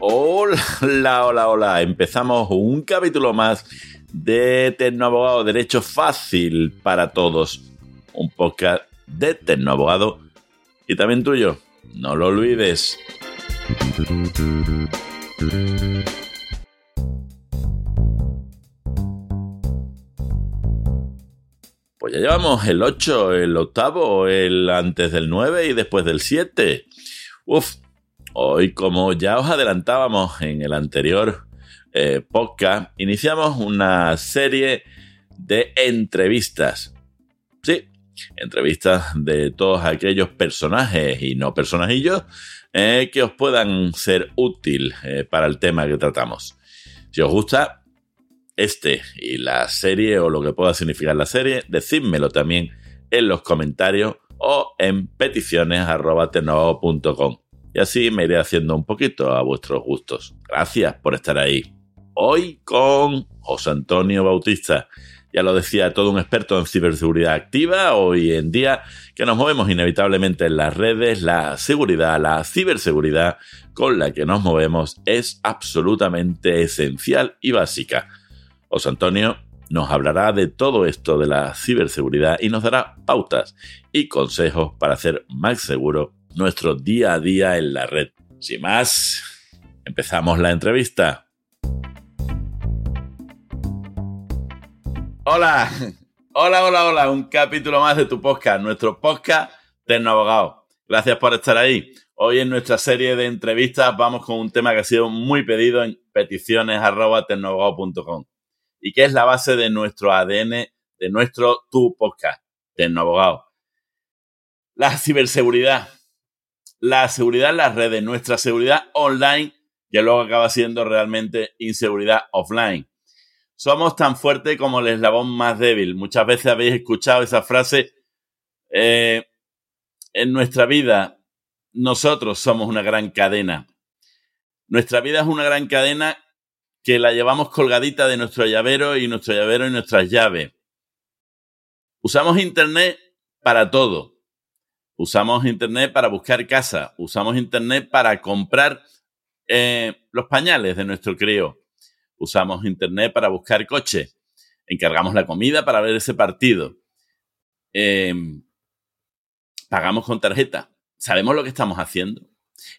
Hola, hola, hola. Empezamos un capítulo más de Tecnoabogado Derecho Fácil para Todos. Un podcast de Tecnoabogado y también tuyo. No lo olvides. Pues ya llevamos el 8, el octavo, el antes del 9 y después del 7. Uf, hoy como ya os adelantábamos en el anterior eh, podcast, iniciamos una serie de entrevistas. Sí, entrevistas de todos aquellos personajes y no personajillos eh, que os puedan ser útil eh, para el tema que tratamos. Si os gusta, este y la serie o lo que pueda significar la serie, decídmelo también en los comentarios o en peticiones.com. Y así me iré haciendo un poquito a vuestros gustos. Gracias por estar ahí. Hoy con José Antonio Bautista. Ya lo decía, todo un experto en ciberseguridad activa. Hoy en día que nos movemos inevitablemente en las redes, la seguridad, la ciberseguridad con la que nos movemos es absolutamente esencial y básica. José Antonio nos hablará de todo esto de la ciberseguridad y nos dará pautas y consejos para hacer más seguro nuestro día a día en la red. Sin más, empezamos la entrevista. Hola, hola, hola, hola, un capítulo más de tu podcast, nuestro podcast Tecno Abogado. Gracias por estar ahí. Hoy en nuestra serie de entrevistas vamos con un tema que ha sido muy pedido en peticiones.tecnoabogado.com y que es la base de nuestro ADN, de nuestro Tu Podcast, Tecnoabogado. La ciberseguridad, la seguridad en las redes, nuestra seguridad online, que luego acaba siendo realmente inseguridad offline. Somos tan fuertes como el eslabón más débil. Muchas veces habéis escuchado esa frase. Eh, en nuestra vida, nosotros somos una gran cadena. Nuestra vida es una gran cadena que la llevamos colgadita de nuestro llavero y nuestro llavero y nuestras llaves. Usamos Internet para todo. Usamos Internet para buscar casa. Usamos Internet para comprar eh, los pañales de nuestro crío. Usamos Internet para buscar coche. Encargamos la comida para ver ese partido. Em, pagamos con tarjeta. Sabemos lo que estamos haciendo.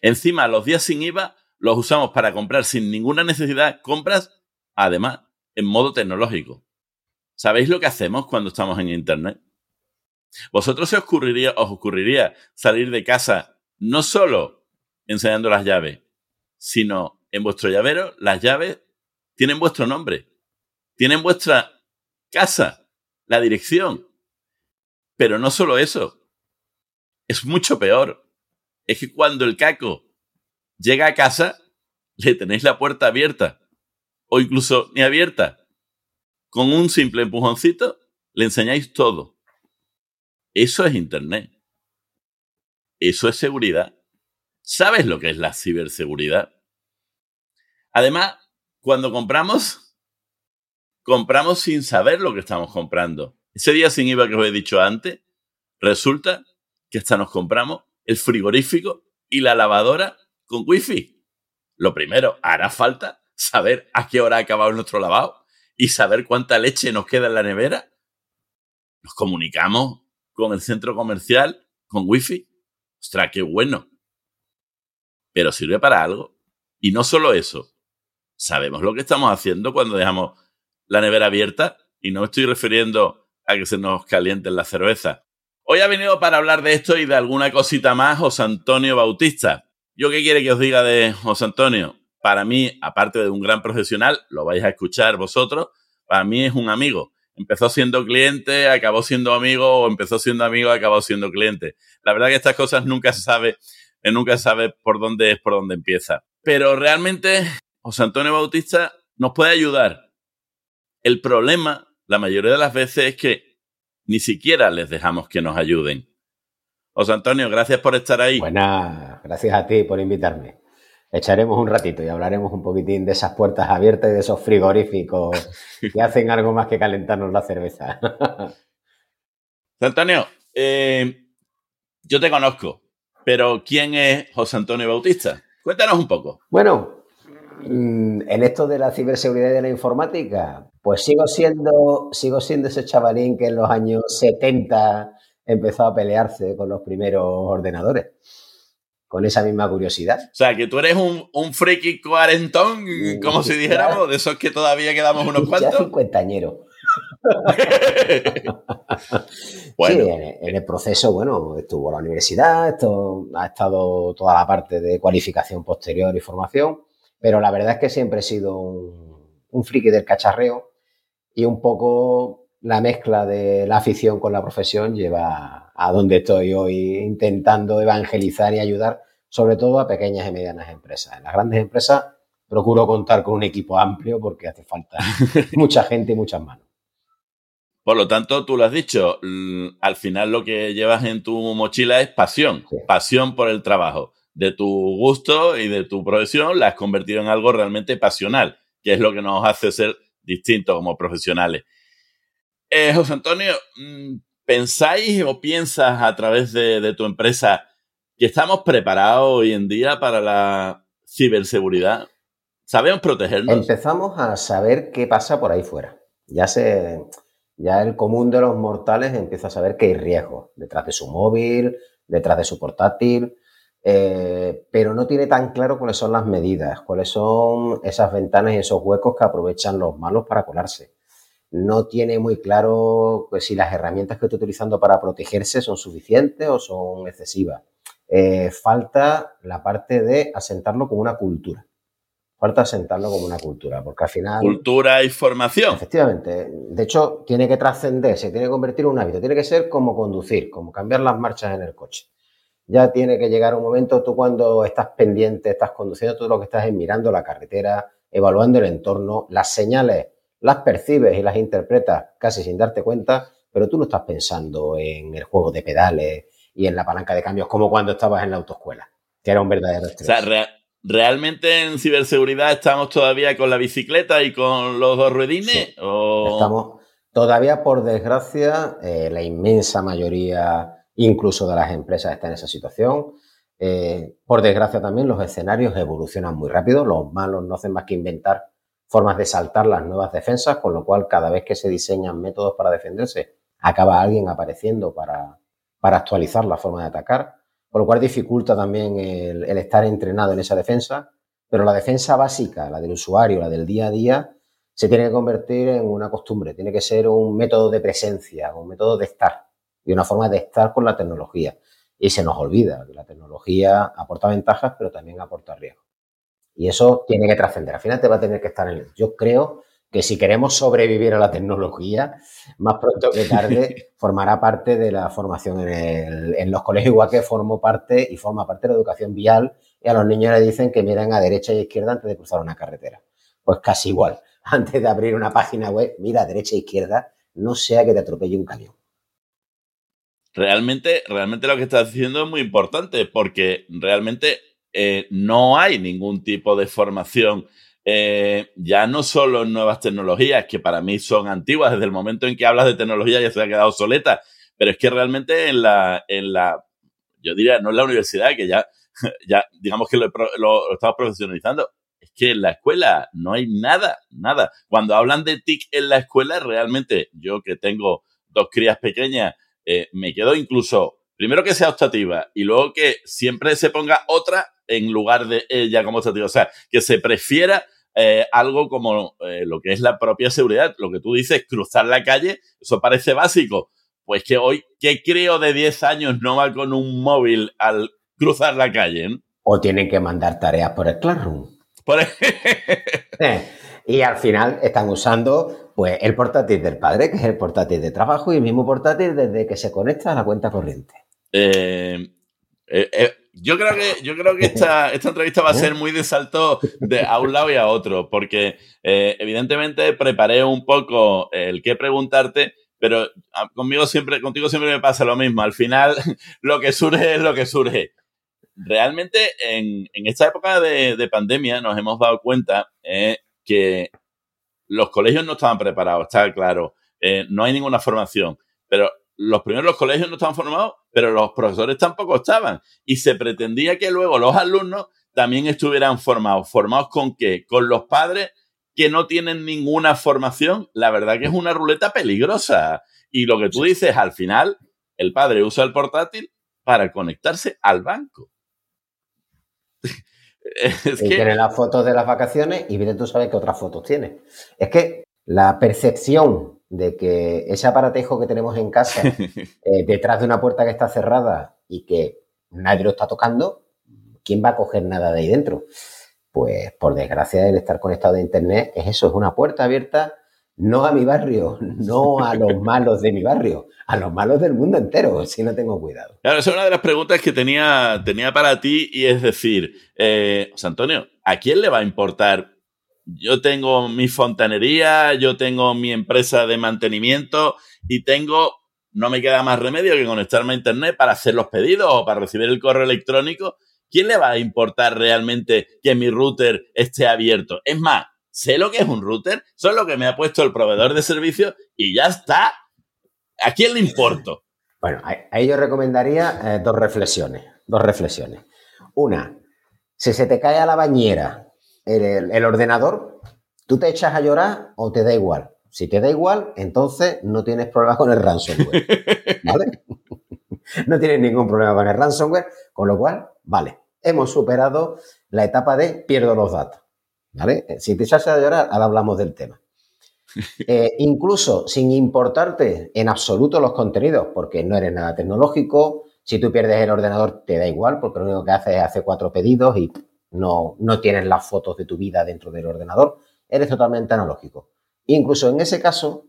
Encima, los días sin IVA los usamos para comprar sin ninguna necesidad compras, además, en modo tecnológico. ¿Sabéis lo que hacemos cuando estamos en Internet? ¿Vosotros se os ocurriría, os ocurriría salir de casa no solo enseñando las llaves, sino en vuestro llavero las llaves tienen vuestro nombre, tienen vuestra casa, la dirección. Pero no solo eso, es mucho peor. Es que cuando el caco llega a casa, le tenéis la puerta abierta o incluso ni abierta. Con un simple empujoncito le enseñáis todo. Eso es Internet. Eso es seguridad. ¿Sabes lo que es la ciberseguridad? Además, cuando compramos, compramos sin saber lo que estamos comprando. Ese día sin IVA que os he dicho antes, resulta que hasta nos compramos el frigorífico y la lavadora con wifi. Lo primero, hará falta saber a qué hora ha acabado nuestro lavado y saber cuánta leche nos queda en la nevera. Nos comunicamos con el centro comercial con wifi. Ostras, qué bueno. Pero sirve para algo. Y no solo eso. Sabemos lo que estamos haciendo cuando dejamos la nevera abierta y no me estoy refiriendo a que se nos calienten la cerveza. Hoy ha venido para hablar de esto y de alguna cosita más José Antonio Bautista. ¿Yo qué quiere que os diga de José Antonio? Para mí, aparte de un gran profesional, lo vais a escuchar vosotros, para mí es un amigo. Empezó siendo cliente, acabó siendo amigo, o empezó siendo amigo, acabó siendo cliente. La verdad que estas cosas nunca se sabe, eh, nunca se sabe por dónde es por dónde empieza. Pero realmente, José Antonio Bautista nos puede ayudar. El problema, la mayoría de las veces, es que ni siquiera les dejamos que nos ayuden. José Antonio, gracias por estar ahí. Buenas, gracias a ti por invitarme. Echaremos un ratito y hablaremos un poquitín de esas puertas abiertas y de esos frigoríficos que hacen algo más que calentarnos la cerveza. José Antonio, eh, yo te conozco. Pero, ¿quién es José Antonio Bautista? Cuéntanos un poco. Bueno, mm, en esto de la ciberseguridad y de la informática, pues sigo siendo, sigo siendo ese chavalín que en los años 70 empezó a pelearse con los primeros ordenadores. Con esa misma curiosidad. O sea, que tú eres un, un friki cuarentón, como si dijéramos, de esos que todavía quedamos unos cuantos. Ya cincuentañero. Sí, en, el proceso, bueno, estuvo la universidad, esto ha estado toda la parte de cualificación posterior y formación, pero la verdad es que siempre he sido un, friki del cacharreo y un poco la mezcla de la afición con la profesión lleva a donde estoy hoy intentando evangelizar y ayudar, sobre todo a pequeñas y medianas empresas. En las grandes empresas procuro contar con un equipo amplio porque hace falta mucha gente y muchas manos. Por lo tanto, tú lo has dicho, al final lo que llevas en tu mochila es pasión, pasión por el trabajo. De tu gusto y de tu profesión la has convertido en algo realmente pasional, que es lo que nos hace ser distintos como profesionales. Eh, José Antonio, mm, ¿pensáis o piensas a través de tu empresa que estamos preparados hoy en día para la ciberseguridad? ¿Sabemos protegernos? Empezamos a saber qué pasa por ahí fuera. Ya se ya el común de los mortales empieza a saber que hay riesgo detrás de su móvil, detrás de su portátil, eh, pero no tiene tan claro cuáles son las medidas, cuáles son esas ventanas y esos huecos que aprovechan los malos para colarse. No tiene muy claro pues, si las herramientas que está utilizando para protegerse son suficientes o son excesivas. Eh, falta la parte de asentarlo como una cultura falta sentarlo como una cultura, porque al final... Cultura y formación. Efectivamente. De hecho, tiene que trascender, se tiene que convertir en un hábito, tiene que ser como conducir, como cambiar las marchas en el coche. Ya tiene que llegar un momento, tú cuando estás pendiente, estás conduciendo, todo lo que estás es mirando la carretera, evaluando el entorno, las señales las percibes y las interpretas casi sin darte cuenta, pero tú no estás pensando en el juego de pedales y en la palanca de cambios como cuando estabas en la autoescuela, que era un verdadero estrés. O sea, ¿Realmente en ciberseguridad estamos todavía con la bicicleta y con los dos ruedines? Estamos todavía, por desgracia, eh, la inmensa mayoría, incluso de las empresas, está en esa situación. Eh, por desgracia también los escenarios evolucionan muy rápido, los malos no hacen más que inventar formas de saltar las nuevas defensas, con lo cual cada vez que se diseñan métodos para defenderse, acaba alguien apareciendo para, para actualizar la forma de atacar por lo cual dificulta también el, estar entrenado en esa defensa, pero la defensa básica, la del usuario, la del día a día, se tiene que convertir en una costumbre, tiene que ser un método de presencia, un método de estar y una forma de estar con la tecnología. Y se nos olvida que la tecnología aporta ventajas, pero también aporta riesgos. Y eso tiene que trascender. Al final te va a tener que estar en el. Yo creo que si queremos sobrevivir a la tecnología, más pronto que tarde formará parte de la formación en, los colegios, igual que formó parte y forma parte de la educación vial, y a los niños les dicen que miren a derecha y izquierda antes de cruzar una carretera. Pues casi igual, antes de abrir una página web, mira a derecha e izquierda, no sea que te atropelle un camión. Realmente, realmente lo que estás diciendo es muy importante, porque realmente eh, no hay ningún tipo de formación eh, ya no solo en nuevas tecnologías, que para mí son antiguas, desde el momento en que hablas de tecnología ya se ha quedado obsoleta, pero es que realmente en la, en la yo diría, no en la universidad, que ya, ya digamos que lo, lo, estamos profesionalizando, es que en la escuela no hay nada, nada. Cuando hablan de TIC en la escuela, realmente yo que tengo dos crías pequeñas, eh, me quedo incluso, primero que sea optativa y luego que siempre se ponga otra en lugar de ella como optativa. O sea, que se prefiera eh, algo como eh, lo que es la propia seguridad. Lo que tú dices, cruzar la calle, eso parece básico. Pues que hoy, ¿qué creo de 10 años no va con un móvil al cruzar la calle? O tienen que mandar tareas por el Classroom. Eh, y al final están usando pues el portátil del padre, que es el portátil de trabajo, y el mismo portátil desde que se conecta a la cuenta corriente. Eh, yo creo que, yo creo que esta, esta entrevista va a ser muy de salto de a un lado y a otro, porque eh, evidentemente preparé un poco el qué preguntarte, pero ah, conmigo siempre, contigo siempre me pasa lo mismo. Al final, lo que surge es lo que surge. Realmente, en, en esta época de, de, pandemia, nos hemos dado cuenta eh, que los colegios no estaban preparados, está claro. Eh, no hay ninguna formación, pero los primeros los colegios no estaban formados, pero los profesores tampoco estaban. Y se pretendía que luego los alumnos también estuvieran formados. ¿Formados con qué? Con los padres que no tienen ninguna formación. La verdad que es una ruleta peligrosa. Y lo que tú dices, al final, el padre usa el portátil para conectarse al banco. es y que... tiene las fotos de las vacaciones y bien tú sabes qué otras fotos tiene. Es que la percepción de que ese aparatejo que tenemos en casa, eh, detrás de una puerta que está cerrada y que nadie lo está tocando, ¿quién va a coger nada de ahí dentro? Pues por desgracia el estar conectado a Internet es eso, es una puerta abierta no a mi barrio, no a los malos de mi barrio, a los malos del mundo entero, si no tengo cuidado. Claro, esa es una de las preguntas que tenía, tenía para ti y es decir, eh, José Antonio, ¿a quién le va a importar? Yo tengo mi fontanería, yo tengo mi empresa de mantenimiento y tengo, no me queda más remedio que conectarme a Internet para hacer los pedidos o para recibir el correo electrónico. ¿Quién le va a importar realmente que mi router esté abierto? Es más, sé lo que es un router, son lo que me ha puesto el proveedor de servicio y ya está. ¿A quién le importo? Bueno, ahí yo recomendaría eh, dos reflexiones. Dos reflexiones. Una, si se te cae a la bañera el, ordenador, ¿tú te echas a llorar o te da igual? Si te da igual, entonces no tienes problema con el ransomware. ¿Vale? no tienes ningún problema con el ransomware, con lo cual, vale, hemos superado la etapa de pierdo los datos. ¿Vale? Eh, si te echas a llorar, ahora hablamos del tema. Eh, incluso sin importarte en absoluto los contenidos, porque no eres nada tecnológico, si tú pierdes el ordenador te da igual, porque lo único que haces es hacer cuatro pedidos y no, no tienes las fotos de tu vida dentro del ordenador, eres totalmente analógico. Incluso en ese caso,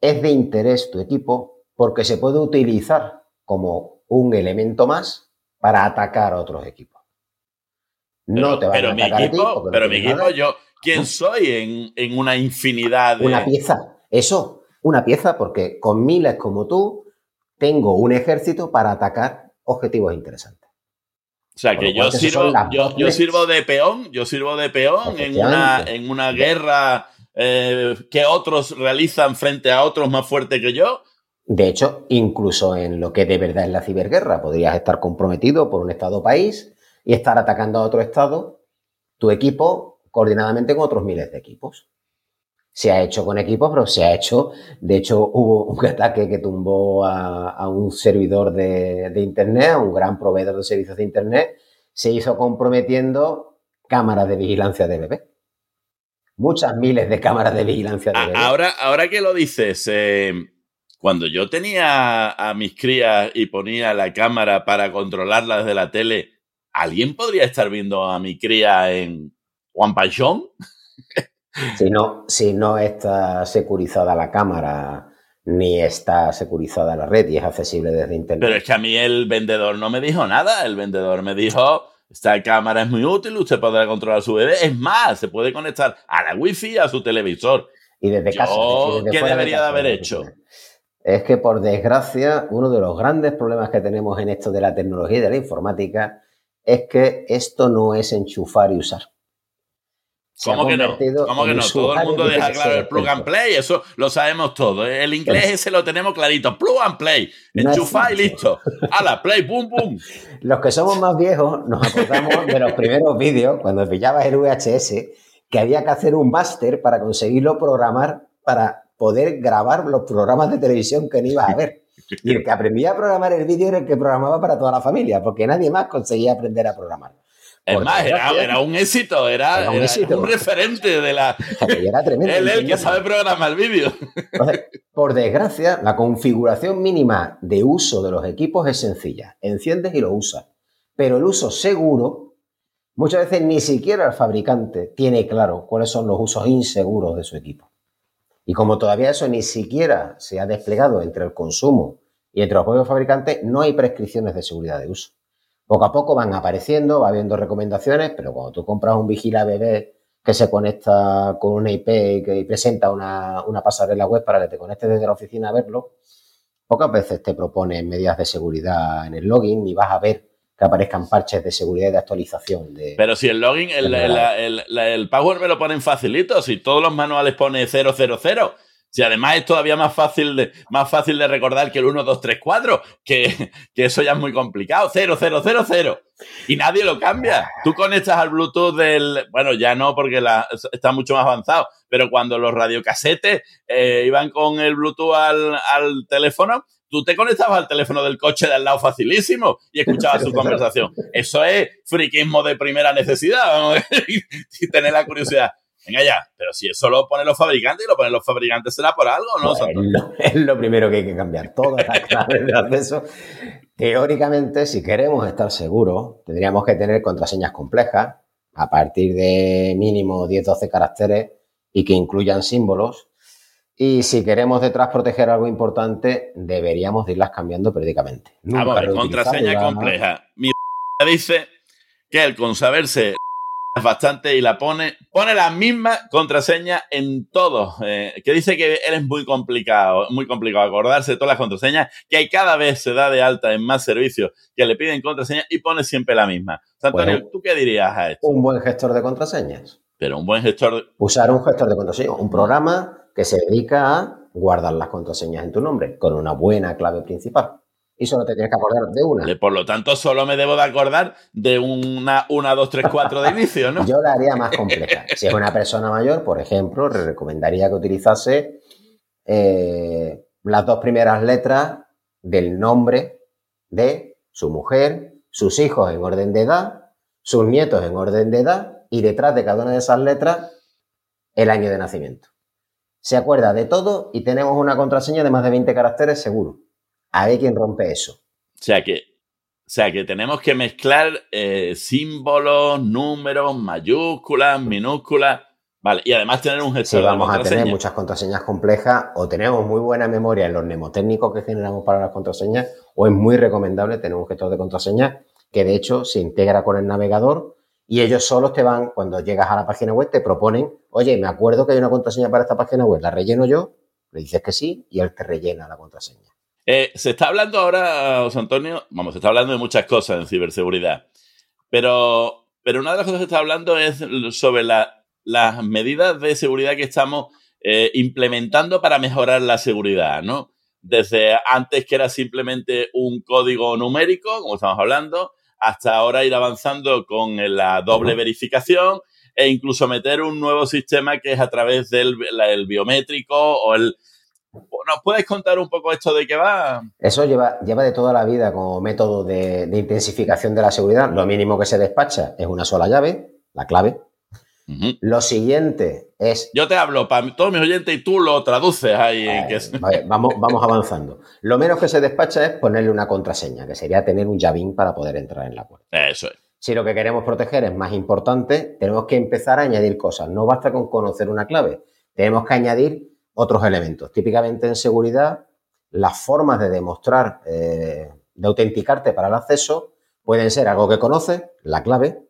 es de interés tu equipo porque se puede utilizar como un elemento más para atacar a otros equipos. No te va a mi equipo, Pero mi equipo, yo, ¿quién soy en, una infinidad de. Una pieza. Eso, una pieza, porque con miles como tú, tengo un ejército para atacar objetivos interesantes. O sea, que yo sirvo, yo, sirvo de peón, yo sirvo de peón en una, en una guerra eh, que otros realizan frente a otros más fuertes que yo. De hecho, incluso en lo que de verdad es la ciberguerra, podrías estar comprometido por un Estado país y estar atacando a otro estado, tu equipo coordinadamente con otros miles de equipos. Se ha hecho con equipos, pero se ha hecho, de hecho hubo un ataque que tumbó a, un servidor de, Internet, a un gran proveedor de servicios de Internet, se hizo comprometiendo cámaras de vigilancia de bebé. Muchas miles de cámaras de vigilancia de bebé. Ahora, ahora que lo dices, eh, cuando yo tenía a mis crías y ponía la cámara para controlarla desde la tele, ¿alguien podría estar viendo a mi cría en Juan Paixón? si, no, si no está securizada la cámara ni está securizada la red y es accesible desde internet. Pero es que a mí el vendedor no me dijo nada. El vendedor me dijo, esta cámara es muy útil, usted podrá controlar su bebé. Es más, se puede conectar a la wifi, a su televisor. Y desde casa. ¿Qué debería de haber hecho? Es que, por desgracia, uno de los grandes problemas que tenemos en esto de la tecnología y de la informática es que esto no es enchufar y usar. ¿Cómo que no? ¿Cómo que no? Todo el mundo deja claro el plug and play, eso lo sabemos todo. El inglés ese lo tenemos clarito. Plug and play. Enchufar y listo. ¡Hala! Play, pum, pum. Los que somos más viejos nos acordamos de los primeros vídeos, cuando pillabas el VHS, que había que hacer un máster para conseguirlo programar para poder grabar los programas de televisión que no ibas a ver. Y el que aprendía a programar el vídeo era el que programaba para toda la familia, porque nadie más conseguía aprender a programar. Es más, era, un éxito, era, un, referente de la. Era tremendo. Él el que sabe programar el vídeo. por desgracia, la configuración mínima de uso de los equipos es sencilla. Enciendes y lo usas. Pero el uso seguro, muchas veces ni siquiera el fabricante tiene claro cuáles son los usos inseguros de su equipo. Y como todavía eso ni siquiera se ha desplegado entre el consumo y entre los propios fabricantes, no hay prescripciones de seguridad de uso. Poco a poco van apareciendo, va habiendo recomendaciones, pero cuando tú compras un vigila bebé que se conecta con una IP y que presenta una, una pasarela web para que te conectes desde la oficina a verlo, pocas veces te proponen medidas de seguridad en el login y vas a ver que aparezcan parches de seguridad y de actualización. De, Pero si el login, el, el, el, el, Power me lo ponen facilito, si todos los manuales pone 000, Si además es todavía más fácil de, más fácil de recordar que el 1, 2, 3, 4, que, que eso ya es muy complicado. 0, 0, 0, 0. Y nadie lo cambia. Tú conectas al Bluetooth del. Bueno, ya no, porque está mucho más avanzado. Pero cuando los radiocasetes eh, iban con el Bluetooth al, al teléfono, tú te conectabas al teléfono del coche de al lado facilísimo y escuchabas su conversación. Eso es friquismo de primera necesidad, vamos, y tener la curiosidad. Venga ya, pero si eso lo ponen los fabricantes y lo ponen los fabricantes será por algo, ¿no? Es, lo, es, lo, primero que hay que cambiar, todas las claves de acceso. Teóricamente, si queremos estar seguros, tendríamos que tener contraseñas complejas a partir de mínimo 10-12 caracteres y que incluyan símbolos. Y si queremos detrás proteger algo importante, deberíamos de irlas cambiando periódicamente. Nunca a ver, contraseña compleja. Mi dice que el con saberse bastante y la pone, pone la misma contraseña en todo, eh, que dice que él es muy complicado, muy complicado acordarse de todas las contraseñas, que hay cada vez se da de alta en más servicios que le piden contraseña y pone siempre la misma. Antonio, bueno, ¿tú qué dirías a esto? Un buen gestor de contraseñas. Pero un buen gestor de... Usar un gestor de contraseñas, un programa que se dedica a guardar las contraseñas en tu nombre con una buena clave principal y solo te tienes que acordar de una. Por lo tanto, solo me debo de acordar de una 1, 2, 3, 4 de inicio, ¿no? Yo la haría más compleja. Si es una persona mayor, por ejemplo, le recomendaría que utilizase eh, las dos primeras letras del nombre de su mujer, sus hijos en orden de edad, sus nietos en orden de edad y detrás de cada una de esas letras el año de nacimiento. Se acuerda de todo y tenemos una contraseña de más de 20 caracteres seguro a ver quién rompe eso. O sea que, o sea que tenemos que mezclar eh, símbolos, números, mayúsculas, minúsculas. Vale, y además tener un gestor sí, vamos a tener muchas contraseñas complejas o tenemos muy buena memoria en los mnemotécnicos que generamos para las contraseñas o es muy recomendable tener un gestor de contraseñas que de hecho se integra con el navegador y ellos solos te van, cuando llegas a la página web, te proponen, oye, me acuerdo que hay una contraseña para esta página web, ¿la relleno yo? Le dices que sí y él te rellena la contraseña. Eh, se está hablando ahora, José Antonio, vamos, se está hablando de muchas cosas en ciberseguridad, pero, pero una de las cosas que se está hablando es sobre la, las medidas de seguridad que estamos eh, implementando para mejorar la seguridad, ¿no? Desde antes que era simplemente un código numérico, como estamos hablando, hasta ahora ir avanzando con la doble verificación e incluso meter un nuevo sistema que es a través del el biométrico o el, ¿Nos puedes contar un poco esto de qué va? Eso lleva, lleva de toda la vida como método de, de, intensificación de la seguridad. Lo mínimo que se despacha es una sola llave, la clave. Uh -huh. Lo siguiente es. Yo te hablo para todos mis oyentes y tú lo traduces ahí. Eh, que... vamos, vamos avanzando. Lo menos que se despacha es ponerle una contraseña, que sería tener un llavín para poder entrar en la puerta. Eso es. Si lo que queremos proteger es más importante, tenemos que empezar a añadir cosas. No basta con conocer una clave. Tenemos que añadir otros elementos. Típicamente en seguridad, las formas de demostrar, eh, de autenticarte para el acceso, pueden ser algo que conoces, la clave,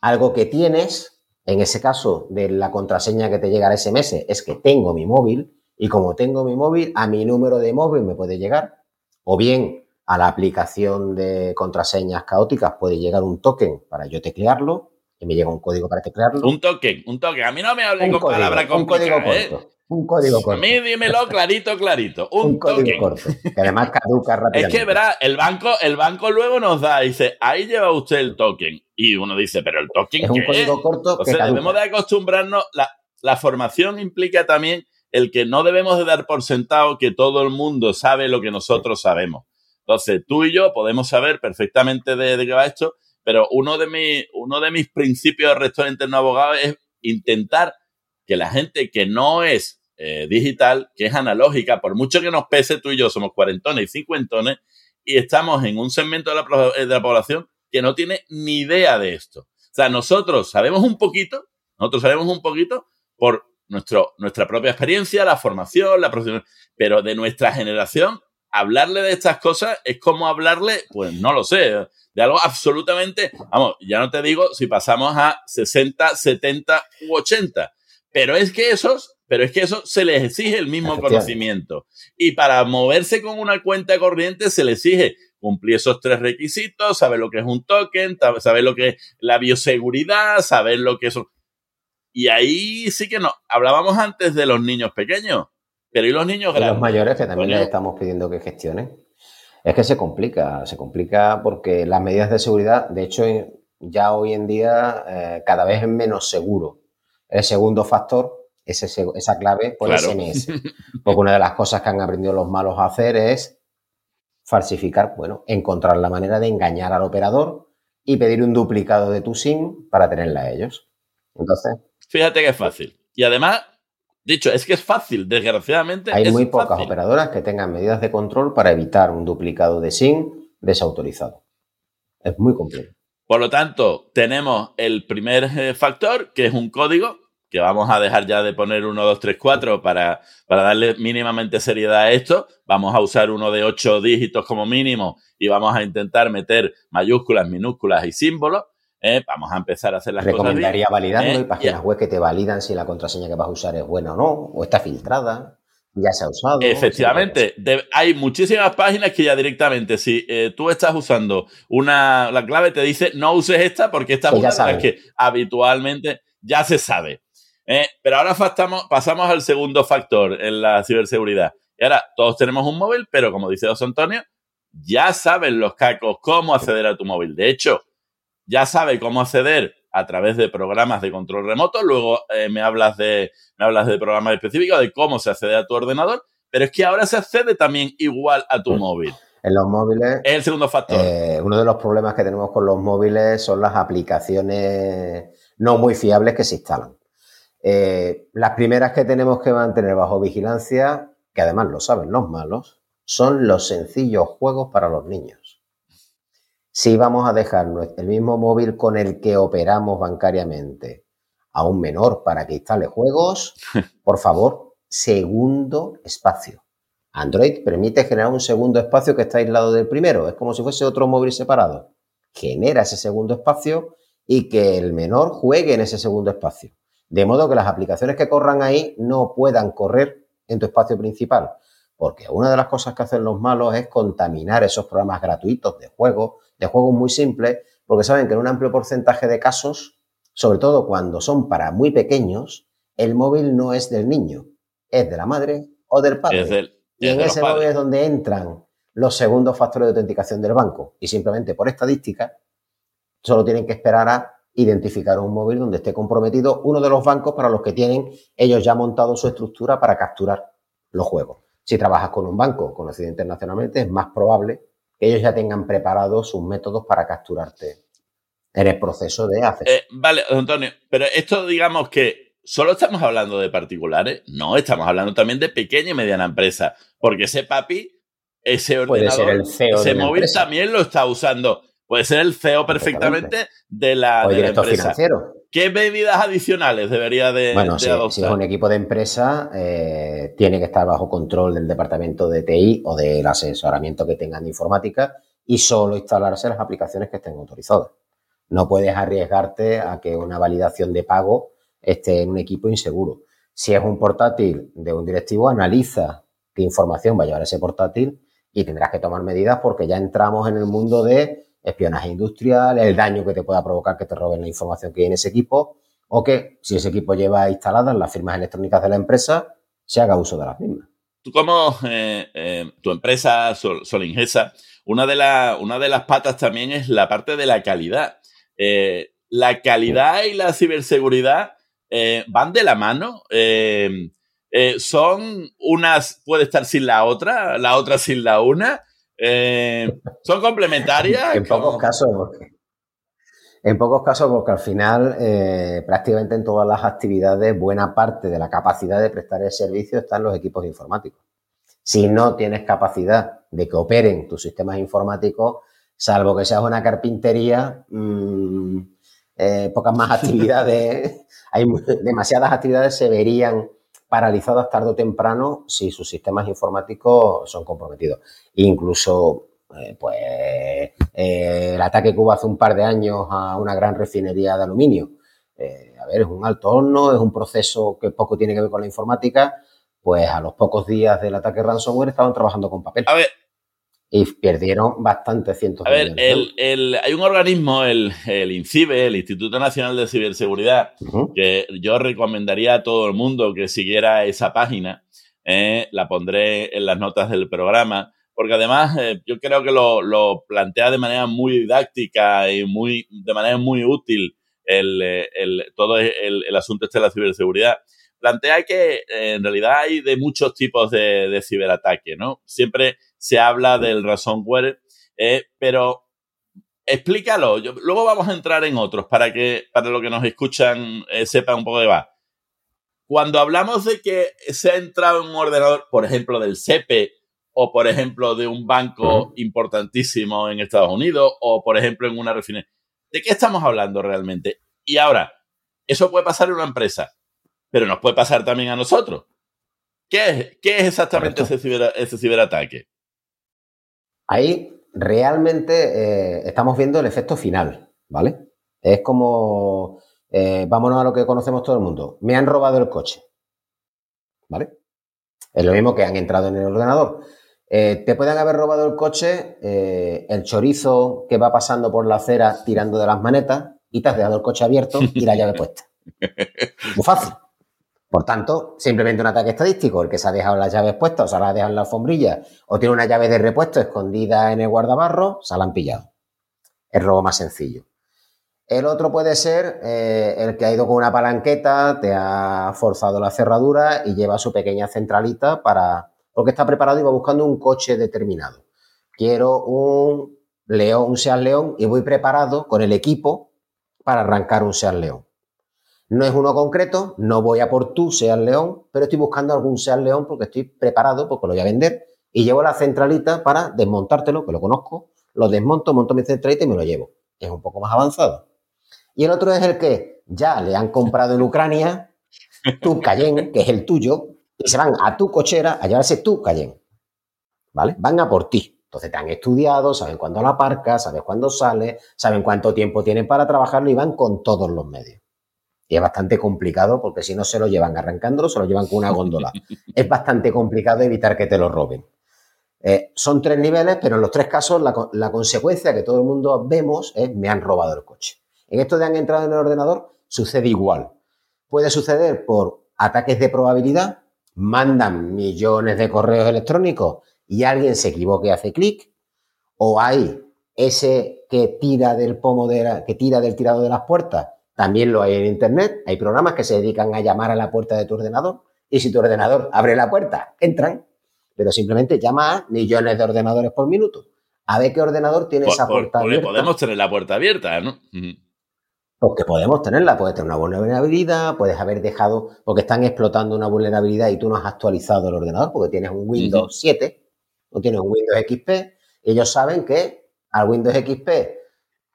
algo que tienes, en ese caso de la contraseña que te llega al SMS, es que tengo mi móvil y como tengo mi móvil, a mi número de móvil me puede llegar, o bien a la aplicación de contraseñas caóticas puede llegar un token para yo teclearlo y me llega un código para teclearlo. Un token, un token. A mí no me hablen con palabras complicadas. Un código corto. Un código corto. A mí dímelo clarito, clarito. Un, un código token. corto. Que además caduca rápidamente. Es que, verá, el banco, el banco luego nos da, dice, ahí lleva usted el token. Y uno dice, pero el token es un ¿qué código es? corto O que sea, caduca. debemos de acostumbrarnos. La, la formación implica también el que no debemos de dar por sentado que todo el mundo sabe lo que nosotros sabemos. Entonces, tú y yo podemos saber perfectamente de, de qué va esto, pero uno de, mi, uno de mis principios de rector interno abogado es intentar que la gente que no es eh, digital, que es analógica, por mucho que nos pese, tú y yo somos cuarentones y cincuentones, y estamos en un segmento de la, de la población que no tiene ni idea de esto. O sea, nosotros sabemos un poquito, nosotros sabemos un poquito por nuestro, nuestra propia experiencia, la formación, la profesión, pero de nuestra generación, hablarle de estas cosas es como hablarle, pues no lo sé, de algo absolutamente, vamos, ya no te digo si pasamos a 60, 70 u 80, pero es que esos, pero es que eso se les exige el mismo conocimiento. Y para moverse con una cuenta corriente se les exige cumplir esos tres requisitos, saber lo que es un token, saber lo que es la bioseguridad, saber lo que es... Y ahí sí que no. Hablábamos antes de los niños pequeños, pero ¿y los niños grandes? los mayores que también les estamos pidiendo que gestionen. Es que se complica, se complica porque las medidas de seguridad, de hecho, ya hoy en día eh, cada vez es menos seguro. El segundo factor es esa clave por SMS. Porque una de las cosas que han aprendido los malos a hacer es falsificar, bueno, encontrar la manera de engañar al operador y pedir un duplicado de tu SIM para tenerla a ellos. Entonces. Fíjate que es fácil. Y además, dicho, es que es fácil, desgraciadamente. Hay muy pocas operadoras que tengan medidas de control para evitar un duplicado de SIM desautorizado. Es muy complejo. Por lo tanto, tenemos el primer eh, factor, que es un código, que vamos a dejar ya de poner 1, 2, 3, 4 para, para darle mínimamente seriedad a esto. Vamos a usar uno de 8 dígitos como mínimo y vamos a intentar meter mayúsculas, minúsculas y símbolos. ¿eh? Vamos a empezar a hacer las cosas. Recomendaría validarlo ¿eh? y páginas web que te validan si la contraseña que vas a usar es buena o no, o está filtrada ya se ha usado. Efectivamente, hay muchísimas páginas que ya directamente, si eh, tú estás usando una, la clave te dice no uses esta porque esta es una que habitualmente ya se sabe. Eh, pero ahora pasamos al segundo factor en la ciberseguridad. Y ahora todos tenemos un móvil, pero como dice José Antonio, ya saben los cacos cómo acceder a tu móvil. De hecho, ya sabe cómo acceder a través de programas de control remoto. Luego eh, me, hablas de, me hablas de programas específicos, de cómo se accede a tu ordenador. Pero es que ahora se accede también igual a tu móvil. En los móviles. Es el segundo factor. Eh, uno de los problemas que tenemos con los móviles son las aplicaciones no muy fiables que se instalan. Eh, las primeras que tenemos que mantener bajo vigilancia, que además lo saben los malos, son los sencillos juegos para los niños. Si vamos a dejar el mismo móvil con el que operamos bancariamente a un menor para que instale juegos, por favor, segundo espacio. Android permite generar un segundo espacio que está aislado del primero. Es como si fuese otro móvil separado. Genera ese segundo espacio y que el menor juegue en ese segundo espacio de modo que las aplicaciones que corran ahí no puedan correr en tu espacio principal. Porque una de las cosas que hacen los malos es contaminar esos programas gratuitos de juego, de juegos muy simples, porque saben que en un amplio porcentaje de casos, sobre todo cuando son para muy pequeños, el móvil no es del niño, es de la madre o del padre. y en ese móvil es donde entran los segundos factores de autenticación del banco. Y simplemente por estadística, solo tienen que esperar a identificar un móvil donde esté comprometido uno de los bancos para los que tienen ellos ya montado su estructura para capturar los juegos. Si trabajas con un banco conocido internacionalmente, es más probable que ellos ya tengan preparados sus métodos para capturarte en el proceso de hacer. Eh, vale, Antonio, pero esto digamos que solo estamos hablando de particulares, no, estamos hablando también de pequeña y mediana empresa, porque ese papi, ese ordenador, ese móvil también lo está usando Puede ser el CEO perfectamente de la, empresa. Financiero. ¿Qué medidas adicionales debería de, bueno, si, es un equipo de empresa, eh, tiene que estar bajo control del departamento de TI o del asesoramiento que tengan de informática y solo instalarse las aplicaciones que estén autorizadas. No puedes arriesgarte a que una validación de pago esté en un equipo inseguro. Si es un portátil de un directivo, analiza qué información va a llevar ese portátil y tendrás que tomar medidas porque ya entramos en el mundo de espionaje industrial, el daño que te pueda provocar que te roben la información que hay en ese equipo o que si ese equipo lleva instaladas las firmas electrónicas de la empresa, se haga uso de las mismas. Tú como eh, eh, tu empresa Sol, Solingesa, una de, una de las patas también es la parte de la calidad. Eh, la calidad y la ciberseguridad van de la mano. son unas, puede estar sin la otra, la otra sin la una. Eh, ¿Son complementarias? en pocos casos, porque, en pocos casos, porque al final, eh, prácticamente en todas las actividades, buena parte de la capacidad de prestar el servicio está en los equipos informáticos. Si no tienes capacidad de que operen tus sistemas informáticos, salvo que seas una carpintería, mm, eh, pocas más actividades, hay demasiadas actividades se verían paralizadas tarde o temprano si sus sistemas informáticos son comprometidos. Incluso, eh, pues, el ataque que hubo hace un par de años a una gran refinería de aluminio. Eh, a ver, es un alto horno, es un proceso que poco tiene que ver con la informática. Pues a los pocos días del ataque ransomware estaban trabajando con papel. A ver, y perdieron bastantes cientos a ver, el, hay un organismo, el, INCIBE, el Instituto Nacional de Ciberseguridad, que yo recomendaría a todo el mundo que siguiera esa página. Eh, la pondré en las notas del programa, porque además eh, yo creo que lo, plantea de manera muy didáctica y muy, de manera muy útil el, todo el, asunto este de la ciberseguridad plantea que eh, en realidad hay de muchos tipos de, de ciberataque, ¿no? Siempre se habla del ransomware, eh, pero explícalo. luego vamos a entrar en otros para que para los que nos escuchan eh, sepan un poco de va. Cuando hablamos de que se ha entrado en un ordenador, por ejemplo, del CEPE o por ejemplo de un banco importantísimo en Estados Unidos o por ejemplo en una refinería, ¿de qué estamos hablando realmente? Y ahora, eso puede pasar en una empresa, pero nos puede pasar también a nosotros. ¿Qué es, qué es exactamente ese, ese ciberataque? Ahí realmente eh, estamos viendo el efecto final, ¿vale? Es como, eh, vámonos a lo que conocemos todo el mundo, me han robado el coche, ¿vale? Es lo mismo que han entrado en el ordenador. Eh, te pueden haber robado el coche, el chorizo que va pasando por la acera tirando de las manetas y te has dejado el coche abierto y la llave puesta. Muy fácil. Por tanto, simplemente un ataque estadístico, el que se ha dejado las llaves puestas o se las ha dejado en la alfombrilla o tiene una llave de repuesto escondida en el guardabarro, se la han pillado. El robo más sencillo. El otro puede ser eh, el que ha ido con una palanqueta, te ha forzado la cerradura y lleva su pequeña centralita para. porque está preparado y va buscando un coche determinado. Quiero un León, un Seat León y voy preparado con el equipo para arrancar un Seat León. No es uno concreto, no voy a por tú, seas león, pero estoy buscando algún seas león porque estoy preparado, porque lo voy a vender y llevo la centralita para desmontártelo, que lo conozco, lo desmonto, monto mi centralita y me lo llevo. Es un poco más avanzado. Y el otro es el que ya le han comprado en Ucrania tu Cayenne, que es el tuyo, y se van a tu cochera a llevarse tu Cayenne. ¿Vale? Van a por ti. Entonces te han estudiado, saben cuándo la aparcas, saben cuándo sale, saben cuánto tiempo tienen para trabajarlo y van con todos los medios. Y es bastante complicado porque si no se lo llevan arrancándolo, se lo llevan con una góndola. es bastante complicado evitar que te lo roben. Eh, son tres niveles, pero en los tres casos la, consecuencia que todo el mundo vemos es me han robado el coche. En esto de han entrado en el ordenador sucede igual. Puede suceder por ataques de probabilidad, mandan millones de correos electrónicos y alguien se equivoque y hace clic, o hay ese que tira del pomo de que tira del tirado de las puertas también lo hay en Internet. Hay programas que se dedican a llamar a la puerta de tu ordenador y si tu ordenador abre la puerta, entran. Pero simplemente llama a millones de ordenadores por minuto. A ver qué ordenador tiene esa puerta abierta. podemos tener la puerta abierta, ¿no? Porque podemos tenerla, puedes tener una vulnerabilidad, puedes haber dejado, porque están explotando una vulnerabilidad y tú no has actualizado el ordenador, porque tienes un Windows 7 o tienes un Windows XP, ellos saben que al Windows XP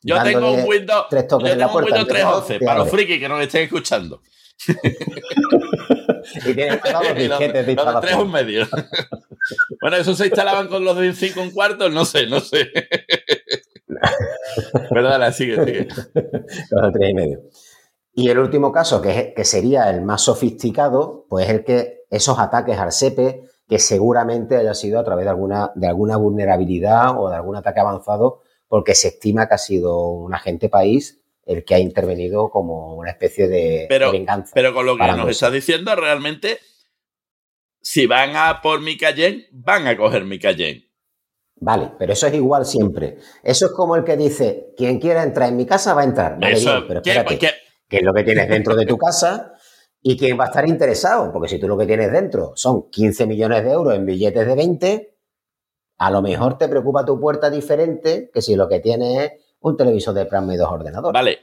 yo tengo un Windows, yo tengo un Windows 311 para los frikis que nos estén escuchando. y todos los disquetes de Los 3 un medio. bueno, esos se instalaban con los de 5 un cuarto, no sé, no sé. Perdona, sigue, sigue. Los de 3 y medio. Y el último caso, que, que sería el más sofisticado, pues es el que esos ataques al SEPE, que seguramente haya sido a través de alguna, de alguna vulnerabilidad o de algún ataque avanzado porque se estima que ha sido un agente país el que ha intervenido como una especie de, venganza. Pero con lo que nos estás diciendo, realmente, si van a por mi Cayenne, van a coger mi Cayenne. Vale, pero eso es igual siempre. Eso es como el que dice, quien quiera entrar en mi casa va a entrar. Vale, pero espérate, ¿qué, es lo que tienes dentro de tu casa? ¿Y quién va a estar interesado? Porque si tú lo que tienes dentro son 15 millones de euros en billetes de 20, a lo mejor te preocupa tu puerta diferente que si lo que tienes es un televisor de plasma y dos ordenadores. Vale.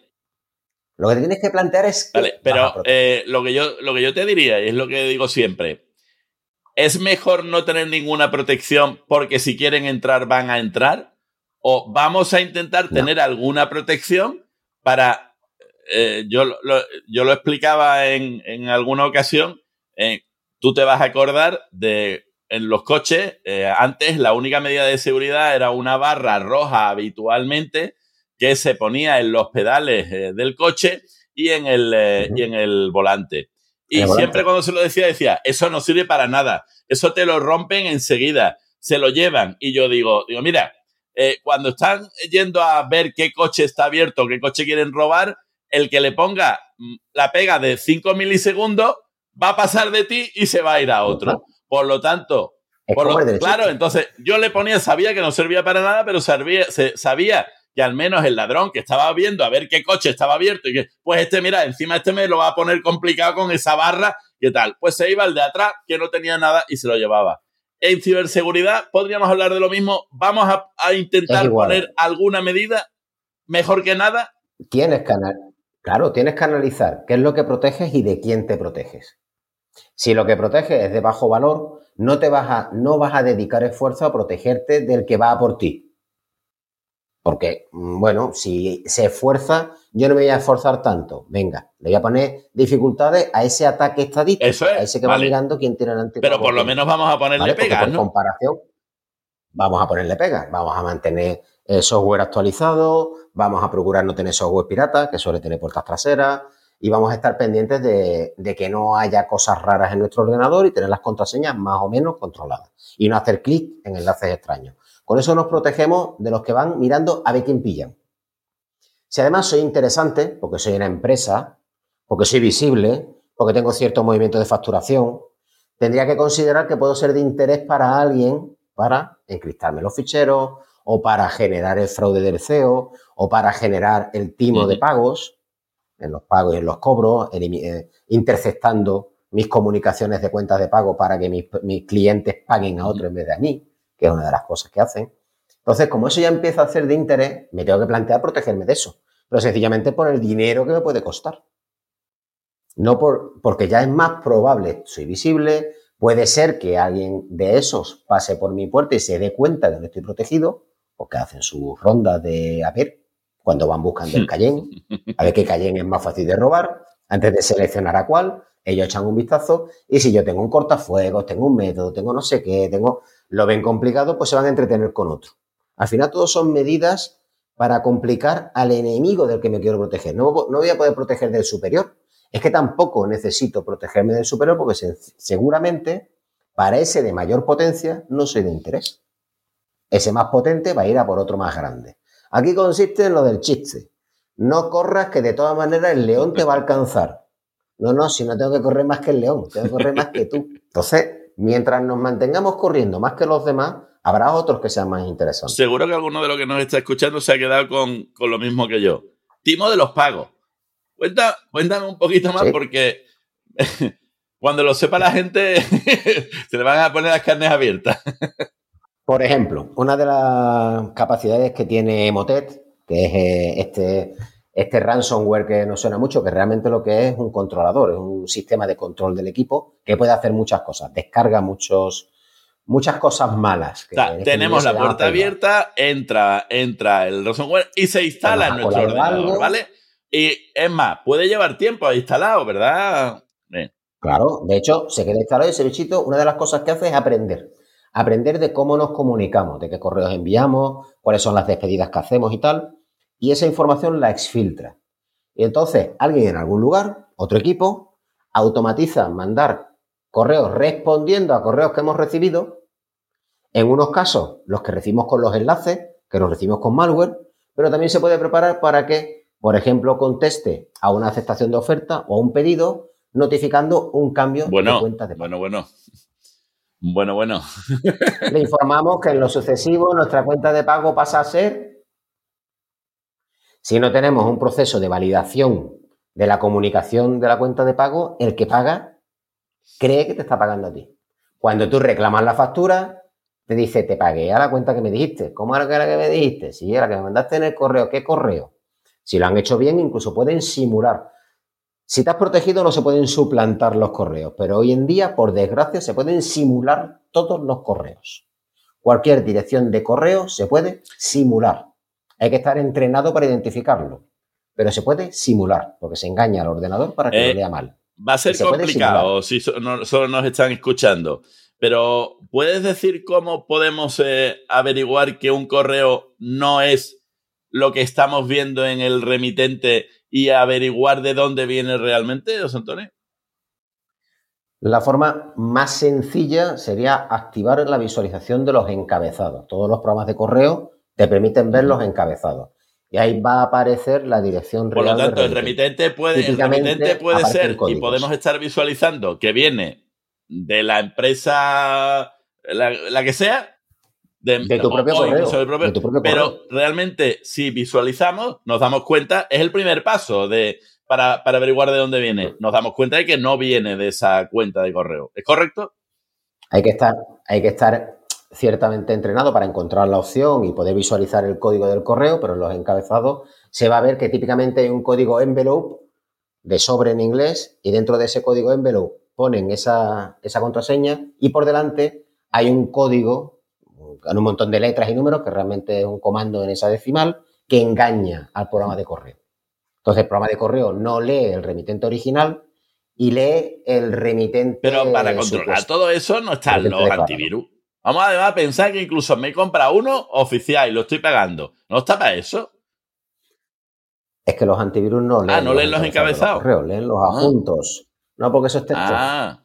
Lo que tienes que plantear es. vale, pero eh, lo, que yo, lo que yo te diría, y es lo que digo siempre, ¿es mejor no tener ninguna protección porque si quieren entrar van a entrar? ¿O vamos a intentar tener alguna protección para. Eh, yo, lo, yo lo explicaba en, en alguna ocasión. Eh, tú te vas a acordar de en los coches, eh, antes la única medida de seguridad era una barra roja habitualmente que se ponía en los pedales eh, del coche y en el, eh, y en el volante. Y siempre cuando se lo decía, decía, eso no sirve para nada, eso te lo rompen enseguida. se lo llevan. Y yo digo, digo, mira, cuando están yendo a ver qué coche está abierto, qué coche quieren robar, el que le ponga mm, la pega de 5 milisegundos va a pasar de ti y se va a ir a otro. Por lo tanto, claro, entonces yo le ponía, sabía que no servía para nada, pero sabía, sabía que al menos el ladrón que estaba viendo a ver qué coche estaba abierto y que, pues este, mira, encima este me lo va a poner complicado con esa barra, ¿qué tal? Pues se iba el de atrás, que no tenía nada y se lo llevaba. En ciberseguridad podríamos hablar de lo mismo. Vamos a, intentar poner alguna medida mejor que nada. Tienes que, claro, tienes que analizar qué es lo que proteges y de quién te proteges. Si lo que proteges es de bajo valor, no te vas a, no vas a dedicar esfuerzo a protegerte del que va a por ti. Porque, mm, bueno, si se esfuerza, yo no me voy a esforzar tanto. Venga, le voy a poner dificultades a ese ataque estadístico, Eso es, a ese que va mirando quién tiene el Pero por lo menos vamos a ponerle pegas, ¿no? comparación, vamos a ponerle pegas. Vamos a mantener el software actualizado, vamos a procurar no tener software pirata, que suele tener puertas traseras, y vamos a estar pendientes de, de, que no haya cosas raras en nuestro ordenador y tener las contraseñas más o menos controladas. Y no hacer clic en enlaces extraños. Con eso nos protegemos de los que van mirando a ver quién pillan. Si además soy interesante, porque soy una empresa, porque soy visible, porque tengo cierto movimiento de facturación, tendría que considerar que puedo ser de interés para alguien para encriptarme los ficheros o para generar el fraude del CEO o para generar el timo de pagos, en los pagos y en los cobros, eh, interceptando mis comunicaciones de cuentas de pago para que mis, mis clientes paguen a otro en vez de a mí que es una de las cosas que hacen. Entonces, como eso ya empieza a hacer de interés, me tengo que plantear protegerme de eso, pero sencillamente por el dinero que me puede costar. No por, porque ya es más probable, soy visible, puede ser que alguien de esos pase por mi puerta y se dé cuenta de que estoy protegido, o que hacen sus rondas de a ver, cuando van buscando el Cayenne, a ver qué Cayenne es más fácil de robar, antes de seleccionar a cuál, ellos echan un vistazo y si yo tengo un cortafuegos, tengo un método, tengo no sé qué, tengo lo ven complicado, pues se van a entretener con otro. Al final, todos son medidas para complicar al enemigo del que me quiero proteger. No, no voy a poder proteger del superior. Es que tampoco necesito protegerme del superior porque seguramente para ese de mayor potencia no soy de interés. Ese más potente va a ir a por otro más grande. Aquí consiste en lo del chiste. No corras que de todas maneras el león te va a alcanzar. No, no, si no tengo que correr más que el león, tengo que correr más que tú. Entonces, mientras nos mantengamos corriendo más que los demás, habrá otros que sean más interesantes. Seguro que alguno de los que nos está escuchando se ha quedado con, lo mismo que yo. Timo de los pagos. Cuenta, cuéntame un poquito más porque cuando lo sepa la gente se le van a poner las carnes abiertas. Por ejemplo, una de las capacidades que tiene Emotet, que es eh, este este ransomware que nos suena mucho, que realmente lo que es un controlador, es un sistema de control del equipo que puede hacer muchas cosas, descarga muchos, muchas cosas malas. Este tenemos la puerta abierta, entra, entra el ransomware y se instala en nuestro ordenador, ¿vale? Y es más, puede llevar tiempo instalado, ¿verdad? Claro, de hecho, se queda instalado ese bichito, una de las cosas que hace es aprender. Aprender de cómo nos comunicamos, de qué correos enviamos, cuáles son las despedidas que hacemos y tal y esa información la exfiltra. Y entonces alguien en algún lugar, otro equipo, automatiza mandar correos respondiendo a correos que hemos recibido. En unos casos, los que recibimos con los enlaces, que los recibimos con malware, pero también se puede preparar para que, por ejemplo, conteste a una aceptación de oferta o a un pedido notificando un cambio de cuenta de pago. Bueno, bueno. Bueno, bueno. Le informamos que en lo sucesivo nuestra cuenta de pago pasa a ser si no tenemos un proceso de validación de la comunicación de la cuenta de pago, el que paga cree que te está pagando a ti. Cuando tú reclamas la factura, te dice, te pagué a la cuenta que me dijiste. ¿Cómo era la que me dijiste? Si era la que me mandaste en el correo, ¿qué correo? Si lo han hecho bien, incluso pueden simular. Si te has protegido, no se pueden suplantar los correos, pero hoy en día, por desgracia, se pueden simular todos los correos. Cualquier dirección de correo se puede simular. Hay que estar entrenado para identificarlo, pero se puede simular, porque se engaña al ordenador para que lo lea mal. Va a ser complicado si solo nos están escuchando, pero ¿puedes decir cómo podemos eh, averiguar que un correo no es lo que estamos viendo en el remitente y averiguar de dónde viene realmente, José Antonio? La forma más sencilla sería activar la visualización de los encabezados. Todos los programas de correo te permiten ver los encabezados. Y ahí va a aparecer la dirección real. Por lo tanto, el remitente puede, el remitente puede ser, y podemos estar visualizando que viene de la empresa, la, que sea, de, tu propio correo. pero realmente, si visualizamos, nos damos cuenta, es el primer paso de para, averiguar de dónde viene. Nos damos cuenta de que no viene de esa cuenta de correo. ¿Es correcto? Hay que estar, hay que estar ciertamente entrenado para encontrar la opción y poder visualizar el código del correo, pero en los encabezados se va a ver que típicamente hay un código envelope de sobre en inglés y dentro de ese código envelope ponen esa, esa contraseña y por delante hay un código con un montón de letras y números que realmente es un comando en esa decimal que engaña al programa de correo. Entonces, el programa de correo no lee el remitente original y lee el remitente. Pero para controlar todo eso no están los antivirus. Vamos además a pensar que incluso me compra uno oficial y lo estoy pagando. ¿No está para eso? Es que los antivirus no leen. Ah, no leen los encabezados. Los leen los ah. adjuntos. No, porque eso es texto. Ah.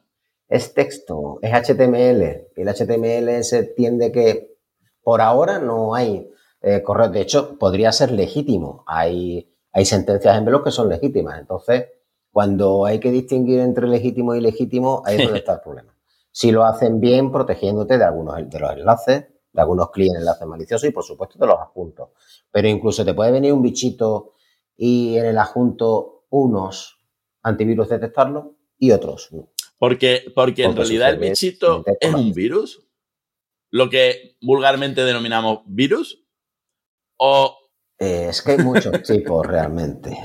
Es texto, es HTML. Y el HTML se tiende que por ahora no hay eh, correo. De hecho, podría ser legítimo. Hay hay sentencias en veloz que son legítimas. Entonces, cuando hay que distinguir entre legítimo y ilegítimo, ahí es donde está el problema. Si lo hacen bien, protegiéndote de algunos de los enlaces, de algunos clientes enlaces maliciosos y, por supuesto, de los adjuntos. Pero incluso te puede venir un bichito y en el adjunto unos antivirus detectarlo y otros no. Porque, porque, en realidad el bichito es un virus, lo que vulgarmente denominamos virus, o eh, es que hay muchos tipos realmente.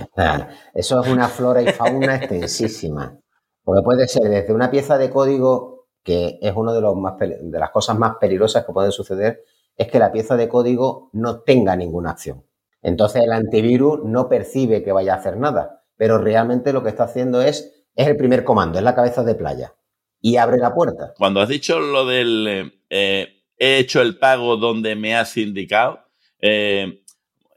Eso es una flora y fauna extensísima. Porque puede ser desde una pieza de código, que es una de, los más, de las cosas más peligrosas que pueden suceder, es que la pieza de código no tenga ninguna acción. Entonces el antivirus no percibe que vaya a hacer nada, pero realmente lo que está haciendo es, es el primer comando, es la cabeza de playa y abre la puerta. Cuando has dicho lo del eh, he hecho el pago donde me has indicado, eh,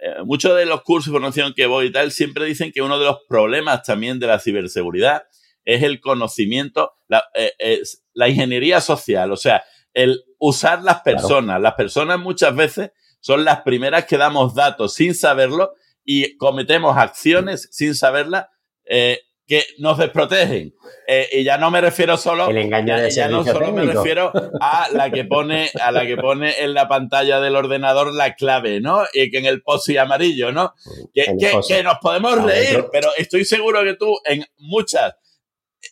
eh, muchos de los cursos de formación que voy y tal siempre dicen que uno de los problemas también de la ciberseguridad es el conocimiento, la, eh, la ingeniería social, o sea, el usar las personas. Las personas muchas veces son las primeras que damos datos sin saberlo y cometemos acciones sin saberlas eh, que nos desprotegen. Eh, y ya no me refiero solo. El engaño de ya, no solo me refiero a la que pone, a la que pone en la pantalla del ordenador la clave, ¿no? Y que en el posi amarillo, ¿no? Que, que, nos podemos reír, pero estoy seguro que tú en muchas.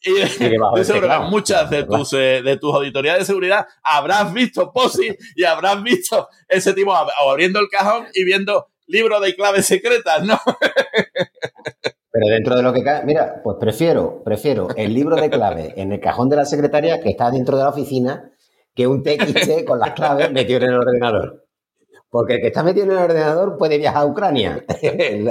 Y estoy seguro que muchas de tus, eh, de tus auditorías de seguridad habrás visto POSI y habrás visto ese tipo abriendo el cajón y viendo libro de claves secretas, ¿no? Pero dentro de lo que cae, mira, pues prefiero, prefiero el libro de clave en el cajón de la secretaria que está dentro de la oficina que un TXT con las claves metido en el ordenador. Porque el que está metido en el ordenador puede viajar a Ucrania.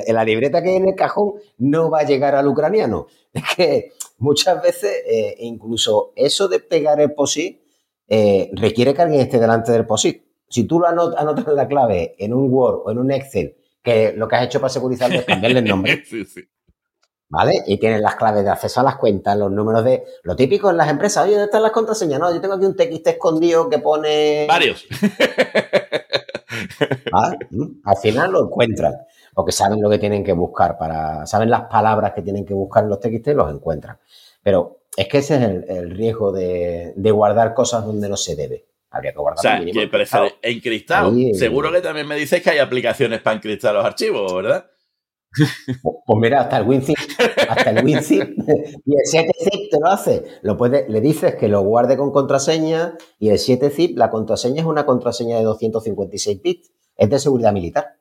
la libreta que hay en el cajón no va a llegar al ucraniano. Es que muchas veces, eh, incluso eso de pegar el POSIT eh, requiere que alguien esté delante del POSIT. Si tú lo anotas la clave en un Word o en un Excel, que lo que has hecho para segurizarlo es cambiarle el nombre. sí, sí. ¿Vale? Y tienen las claves de acceso a las cuentas, los números de. Lo típico en las empresas, oye, ¿dónde están las contraseñas? No, yo tengo aquí un TXT escondido que pone. Varios. ¿Mm? Al final lo encuentran. Porque saben lo que tienen que buscar para. Saben las palabras que tienen que buscar en los TXT y los encuentran. Pero es que ese es el, riesgo de, guardar cosas donde no se debe. Habría que guardar o sea, que encriptado. Seguro que también me dices que hay aplicaciones para encriptar los archivos, ¿verdad? Pues mira, hasta el WinZip, hasta el WinZip y el 7zip te lo hace. Lo puede, le dices que lo guarde con contraseña y el 7zip, la contraseña es una contraseña de 256 bits, es de seguridad militar.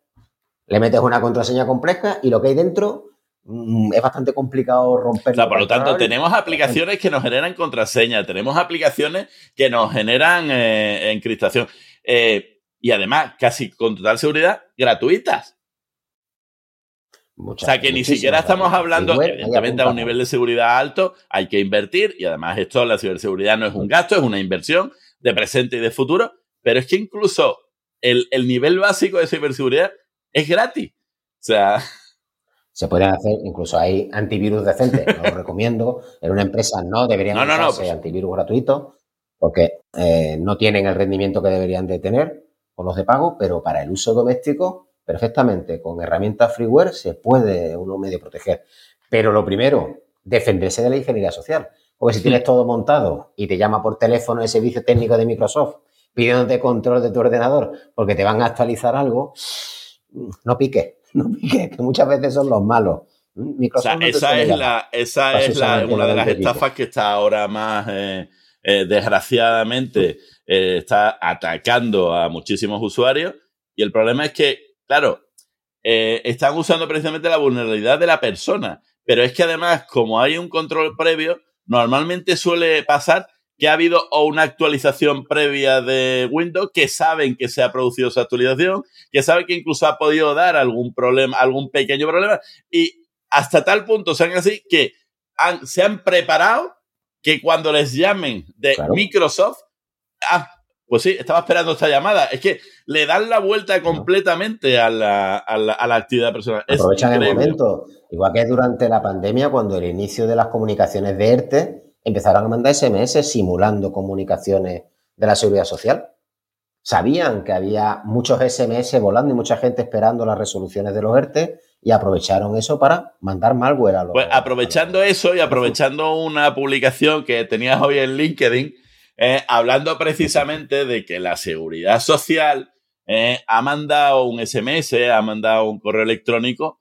Le metes una contraseña compleja y lo que hay dentro mm, es bastante complicado romper. por lo tanto, tenemos aplicaciones que nos generan contraseña, tenemos aplicaciones que nos generan eh, encriptación eh, y además, casi con total seguridad, gratuitas o sea que ni siquiera estamos hablando, evidentemente a un nivel de seguridad alto hay que invertir y además esto, la ciberseguridad no es un gasto, es una inversión de presente y de futuro, pero es que incluso el, nivel básico de ciberseguridad es gratis. O sea... Se pueden hacer, incluso hay antivirus decentes, lo recomiendo. En una empresa no deberían no, no, pues antivirus gratuitos porque eh, no tienen el rendimiento que deberían de tener con los de pago, pero para el uso doméstico, perfectamente, con herramientas freeware se puede uno medio proteger. Pero lo primero, defenderse de la ingeniería social. Porque si tienes todo montado y te llama por teléfono el servicio técnico de Microsoft pidiéndote control de tu ordenador porque te van a actualizar algo, no piques, no piques, que muchas veces son los malos. Microsoft esa es, la, esa es la, una de las estafas que está ahora más, eh, eh, desgraciadamente, eh, está atacando a muchísimos usuarios. Y el problema es que, claro, están usando precisamente la vulnerabilidad de la persona. Pero es que además, como hay un control previo, normalmente suele pasar que ha habido una actualización previa de Windows, que saben que se ha producido esa actualización, que saben que incluso ha podido dar algún problema, algún pequeño problema, y hasta tal punto sean así que se han preparado que cuando les llamen de Microsoft, ah, pues sí, estaba esperando esta llamada. Es que le dan la vuelta completamente a la, a la, actividad personal. Aprovechan el momento. Igual que durante la pandemia, cuando el inicio de las comunicaciones de ERTE, empezaron a mandar SMS simulando comunicaciones de la seguridad social. Sabían que había muchos SMS volando y mucha gente esperando las resoluciones de los ERTE y aprovecharon eso para mandar malware a los. Pues aprovechando eso y aprovechando una publicación que tenías hoy en LinkedIn, eh, hablando precisamente de que la seguridad social eh, ha mandado un SMS, ha mandado un correo electrónico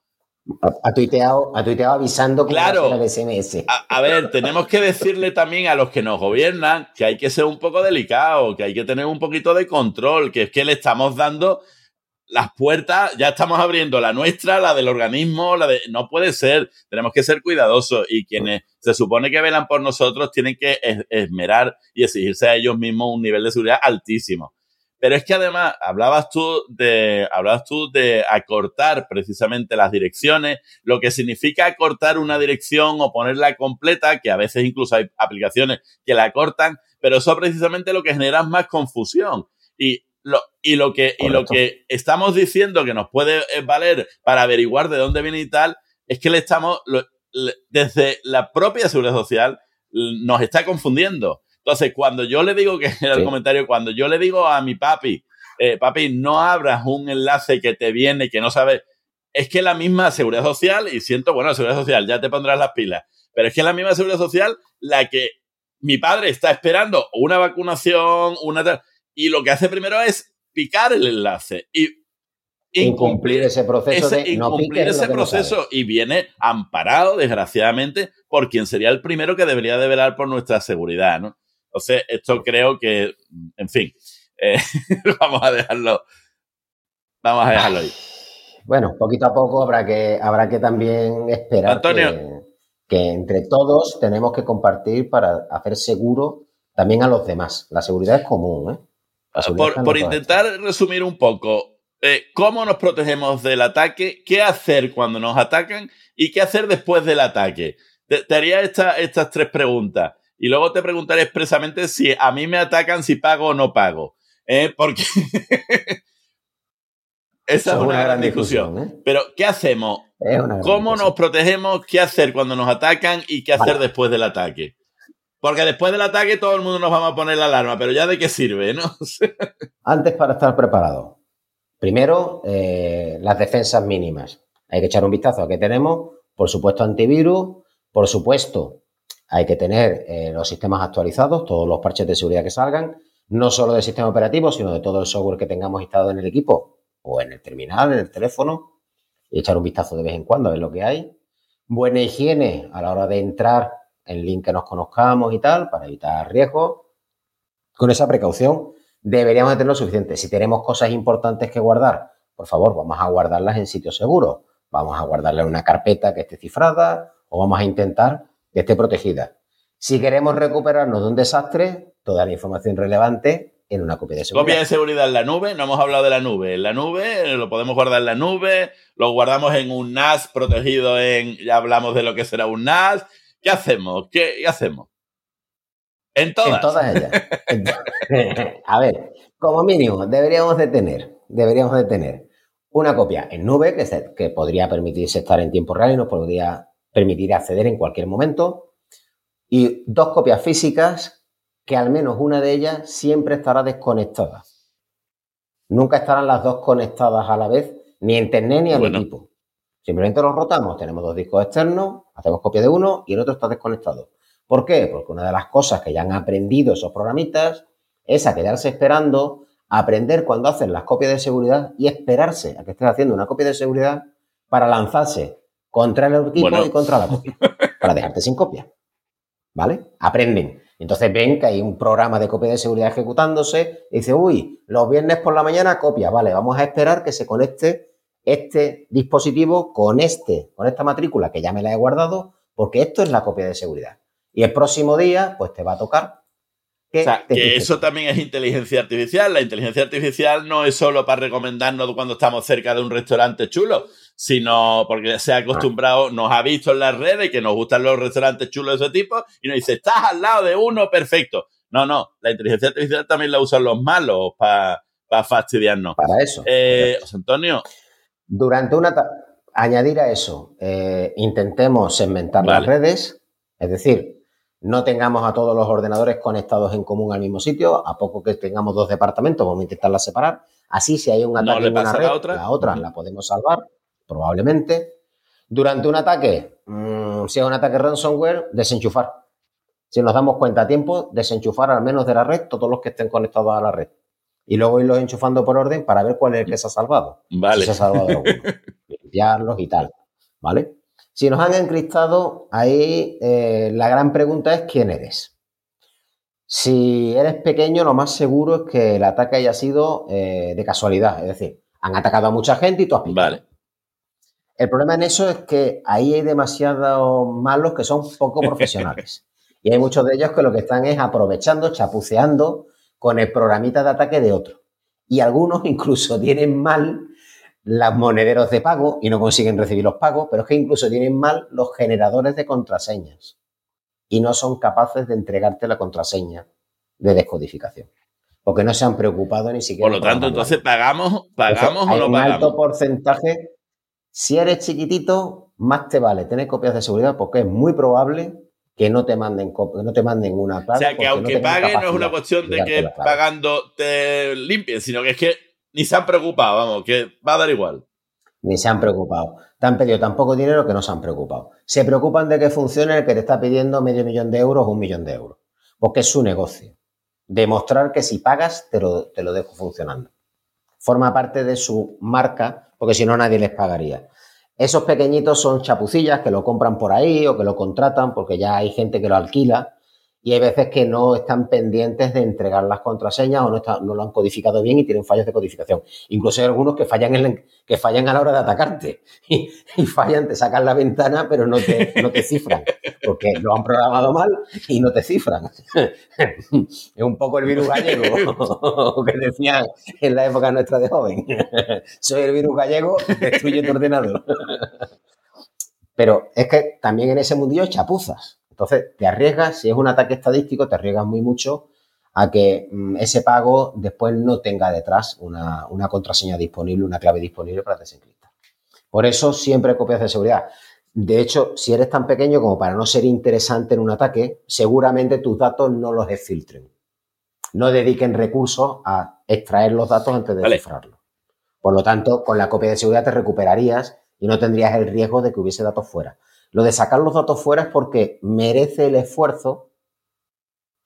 ha tuiteado, ha tuiteado avisando que claro, el SMS. A, ver, tenemos que decirle también a los que nos gobiernan que hay que ser un poco delicado, que hay que tener un poquito de control, que es que le estamos dando las puertas, ya estamos abriendo la nuestra, la del organismo, la de. No puede ser, tenemos que ser cuidadosos y quienes se supone que velan por nosotros tienen que esmerar y exigirse a ellos mismos un nivel de seguridad altísimo. Pero es que además hablabas tú de, hablabas tú de acortar precisamente las direcciones, lo que significa acortar una dirección o ponerla completa, que a veces incluso hay aplicaciones que la acortan, pero eso precisamente lo que genera más confusión. Y lo, y lo que, y lo que estamos diciendo que nos puede eh, valer para averiguar de dónde viene y tal, es que le estamos, desde la propia seguridad social, nos está confundiendo. Entonces, cuando yo le digo, que era el comentario, cuando yo le digo a mi papi, eh, papi, no abras un enlace que te viene, que no sabes, es que la misma seguridad social, y siento, bueno, la seguridad social, ya te pondrás las pilas, pero es que la misma seguridad social la que mi padre está esperando una vacunación, una y lo que hace primero es picar el enlace y incumplir ese proceso de incumplir ese proceso y viene amparado desgraciadamente por quien sería el primero que debería de velar por nuestra seguridad, ¿no? Entonces, esto creo que, en fin, eh, vamos a dejarlo, vamos a dejarlo ahí. Bueno, poquito a poco habrá que, habrá que también esperar que, entre todos tenemos que compartir para hacer seguro también a los demás. La seguridad es común, ¿eh? Por, intentar resumir un poco, eh, ¿cómo nos protegemos del ataque? ¿Qué hacer cuando nos atacan? ¿Y qué hacer después del ataque? Te, haría estas tres preguntas. Y luego te preguntaré expresamente si a mí me atacan si pago o no pago. ¿eh? Porque esa es una, gran discusión. ¿eh? Pero, ¿qué hacemos? ¿Cómo nos protegemos? ¿Qué hacer cuando nos atacan? ¿Y qué hacer después del ataque? Porque después del ataque todo el mundo nos vamos a poner la alarma, pero ya de qué sirve, ¿no? Antes para estar preparado. Primero, eh, las defensas mínimas. Hay que echar un vistazo a qué tenemos. Por supuesto, antivirus. Por supuesto, hay que tener eh, los sistemas actualizados, todos los parches de seguridad que salgan, no solo del sistema operativo, sino de todo el software que tengamos instalado en el equipo o en el terminal, en el teléfono, y echar un vistazo de vez en cuando a ver lo que hay. Buena higiene a la hora de entrar en link que nos conozcamos y tal, para evitar riesgos. Con esa precaución deberíamos tener lo suficiente. Si tenemos cosas importantes que guardar, por favor, vamos a guardarlas en sitios seguros. Vamos a guardarlas en una carpeta que esté cifrada o vamos a intentar que esté protegida. Si queremos recuperarnos de un desastre, toda la información relevante en una copia de seguridad. Copia de seguridad en la nube, no hemos hablado de la nube. En la nube lo podemos guardar en la nube, lo guardamos en un NAS protegido en, ya hablamos de lo que será un NAS. ¿Qué hacemos? ¿Qué, hacemos? En todas. En todas ellas. A ver, como mínimo, deberíamos de tener, deberíamos de tener una copia en nube que, que podría permitirse estar en tiempo real y nos podría permitir acceder en cualquier momento. Y dos copias físicas que al menos una de ellas siempre estará desconectada. Nunca estarán las dos conectadas a la vez, ni a internet ni al equipo. Simplemente los rotamos, tenemos dos discos externos, hacemos copia de uno y el otro está desconectado. ¿Por qué? Porque una de las cosas que ya han aprendido esos programitas es a quedarse esperando, aprender cuando hacen las copias de seguridad y esperarse a que estés haciendo una copia de seguridad para lanzarse contra el equipo y contra la copia, para dejarte sin copia. ¿Vale? Aprenden. Entonces ven que hay un programa de copia de seguridad ejecutándose y dice, uy, los viernes por la mañana copia, vale, vamos a esperar que se conecte este dispositivo con este, con esta matrícula que ya me la he guardado, porque esto es la copia de seguridad. Y el próximo día, pues te va a tocar que, o sea, que eso también es inteligencia artificial. La inteligencia artificial no es solo para recomendarnos cuando estamos cerca de un restaurante chulo, sino porque se ha acostumbrado, nos ha visto en las redes que nos gustan los restaurantes chulos de ese tipo y nos dice, estás al lado de uno, perfecto. No, no, la inteligencia artificial también la usan los malos para fastidiarnos. Para eso. Eh, José Antonio. Durante una... Añadir a eso, eh, intentemos segmentar las redes, es decir, no tengamos a todos los ordenadores conectados en común al mismo sitio, a poco que tengamos dos departamentos, vamos a intentarla separar. Así, si hay un ataque en una red, la otra, la, otra la podemos salvar, probablemente. Durante un ataque, mm, si es un ataque ransomware, desenchufar. Si nos damos cuenta a tiempo, desenchufar al menos de la red todos los que estén conectados a la red. Y luego irlos enchufando por orden para ver cuál es el que se ha salvado. Vale. Si se ha salvado alguno. Limpiarlos y tal. ¿Vale? Si nos han encriptado, ahí eh, la gran pregunta es quién eres. Si eres pequeño, lo más seguro es que el ataque haya sido eh, de casualidad, es decir, han atacado a mucha gente y tú has. Vale. El problema en eso es que ahí hay demasiados malos que son poco profesionales. y hay muchos de ellos que lo que están es aprovechando, chapuceando con el programita de ataque de otro. Y algunos incluso tienen mal los monederos de pago y no consiguen recibir los pagos, pero es que incluso tienen mal los generadores de contraseñas y no son capaces de entregarte la contraseña de descodificación. Porque no se han preocupado ni siquiera. Por lo tanto, entonces pagamos, pagamos o no un alto porcentaje. Si eres chiquitito, más te vale tener copias de seguridad porque es muy probable que no te manden que no te manden una clave. O sea, que aunque pague no es una cuestión de que pagando te limpien, sino que es que ni se han preocupado, vamos, que va a dar igual. Ni se han preocupado. Te han pedido tan poco dinero que no se han preocupado. Se preocupan de que funcione el que te está pidiendo medio millón de euros o un millón de euros. Porque es su negocio. Demostrar que si pagas, te lo, te lo dejo funcionando. Forma parte de su marca, porque si no nadie les pagaría. Esos pequeñitos son chapucillas que lo compran por ahí o que lo contratan porque ya hay gente que lo alquila y hay veces que no están pendientes de entregar las contraseñas o no, no lo han codificado bien y tienen fallos de codificación. Incluso hay algunos que fallan, que fallan a la hora de atacarte y, fallan, te sacan la ventana pero no te, no te cifran porque lo han programado mal y no te cifran. es un poco el virus gallego que decían en la época nuestra de joven. Soy el virus gallego, destruye tu ordenador. Pero es que también en ese mundillo chapuzas. Entonces, te arriesgas, si es un ataque estadístico, te arriesgas muy mucho a que mm, ese pago después no tenga detrás una, contraseña disponible, una clave disponible para desencriptar. Por eso siempre copias de seguridad. De hecho, si eres tan pequeño como para no ser interesante en un ataque, seguramente tus datos no los filtren. No dediquen recursos a extraer los datos antes de descifrarlos. Por lo tanto, con la copia de seguridad te recuperarías y no tendrías el riesgo de que hubiese datos fuera. Lo de sacar los datos fuera es porque merece el esfuerzo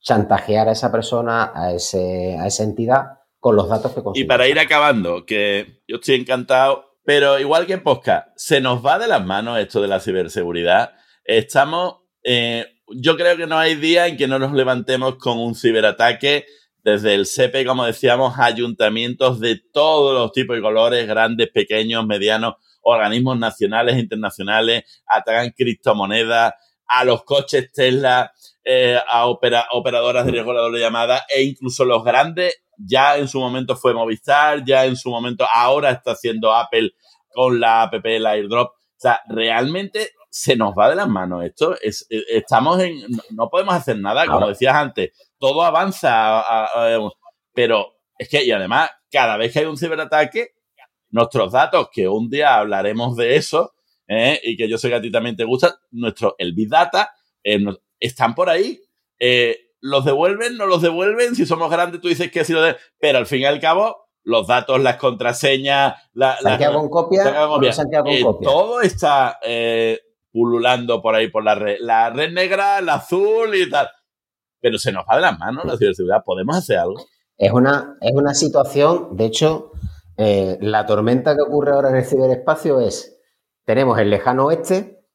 chantajear a esa persona, a, ese, a esa entidad, con los datos que consigue. Y para ir acabando, que yo estoy encantado, pero igual que en Posca, se nos va de las manos esto de la ciberseguridad. Estamos, eh, yo creo que no hay día en que no nos levantemos con un ciberataque desde el CP, como decíamos, ayuntamientos de todos los tipos y colores, grandes, pequeños, medianos, organismos nacionales e internacionales, atacan criptomonedas, a los coches Tesla, eh, a operadoras de regulador de llamadas e incluso los grandes, ya en su momento fue Movistar, ya en su momento, ahora está haciendo Apple con la app, el airdrop. O sea, realmente se nos va de las manos esto. Es, eh, estamos en, no podemos hacer nada, como decías antes, todo avanza, pero es que, y además, cada vez que hay un ciberataque, nuestros datos, que un día hablaremos de eso, ¿eh? y que yo sé que a ti también te gusta, nuestro, el Big Data, eh, están por ahí. Eh, los devuelven, no los devuelven, si somos grandes tú dices que sí lo de... Pero al fin y al cabo, los datos, las contraseñas, la, Santiago con copia, todo está pululando por ahí por la red. La red negra, la azul y tal. Pero se nos va de las manos la ciberseguridad. ¿Podemos hacer algo? Es una, es una situación, de hecho, eh, la tormenta que ocurre ahora en el ciberespacio es, tenemos el lejano oeste,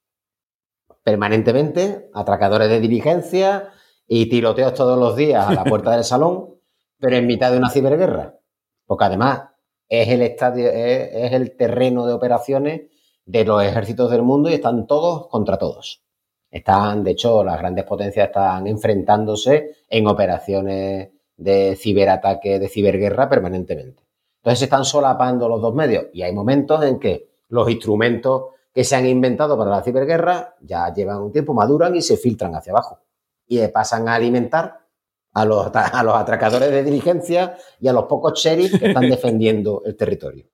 permanentemente, atracadores de diligencia y tiroteos todos los días a la puerta del salón, pero en mitad de una ciberguerra. Porque además es el estadio, es, el terreno de operaciones de los ejércitos del mundo y están todos contra todos. Están, de hecho, las grandes potencias están enfrentándose en operaciones de ciberataque, de ciberguerra permanentemente. Entonces se están solapando los dos medios y hay momentos en que los instrumentos que se han inventado para la ciberguerra ya llevan un tiempo, maduran y se filtran hacia abajo y pasan a alimentar a los, a los atracadores de diligencia y a los pocos sheriffs que están defendiendo el territorio.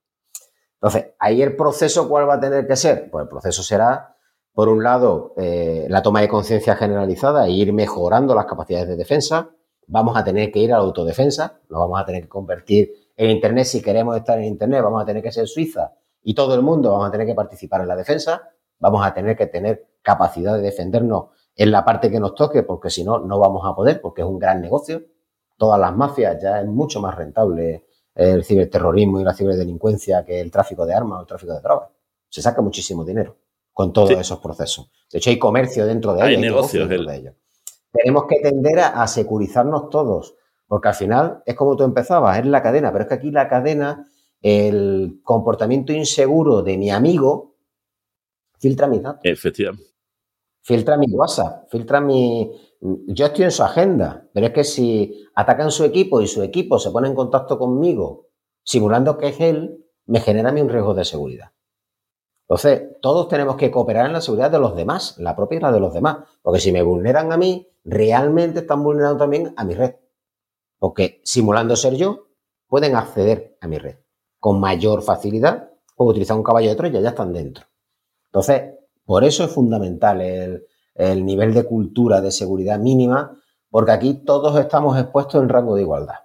Entonces, ahí el proceso, ¿cuál va a tener que ser? Pues el proceso será, por un lado, eh, la toma de conciencia generalizada e ir mejorando las capacidades de defensa, vamos a tener que ir a la autodefensa, nos vamos a tener que convertir en Internet si queremos estar en Internet, vamos a tener que ser Suiza y todo el mundo vamos a tener que participar en la defensa, vamos a tener que tener capacidad de defendernos en la parte que nos toque, porque si no, no vamos a poder, porque es un gran negocio. Todas las mafias ya es mucho más rentable el ciberterrorismo y la ciberdelincuencia que el tráfico de armas o el tráfico de drogas. Se saca muchísimo dinero con todos esos procesos. De hecho, hay comercio dentro de ellos. Hay, negocios dentro de ellos tenemos que tender a, securizarnos todos, porque al final es como tú empezabas, es la cadena, pero es que aquí la cadena, el comportamiento inseguro de mi amigo, filtra mis datos. Efectivamente. Filtra mi WhatsApp, filtra mi... Yo estoy en su agenda, pero es que si atacan su equipo y su equipo se pone en contacto conmigo simulando que es él, me genera a mí un riesgo de seguridad. Entonces, todos tenemos que cooperar en la seguridad de los demás, la propia y la de los demás. Porque si me vulneran a mí, realmente están vulnerando también a mi red. Porque simulando ser yo, pueden acceder a mi red con mayor facilidad, o utilizar un caballo de Troya, ya están dentro. Entonces, por eso es fundamental el, el nivel de cultura de seguridad mínima, porque aquí todos estamos expuestos en rango de igualdad.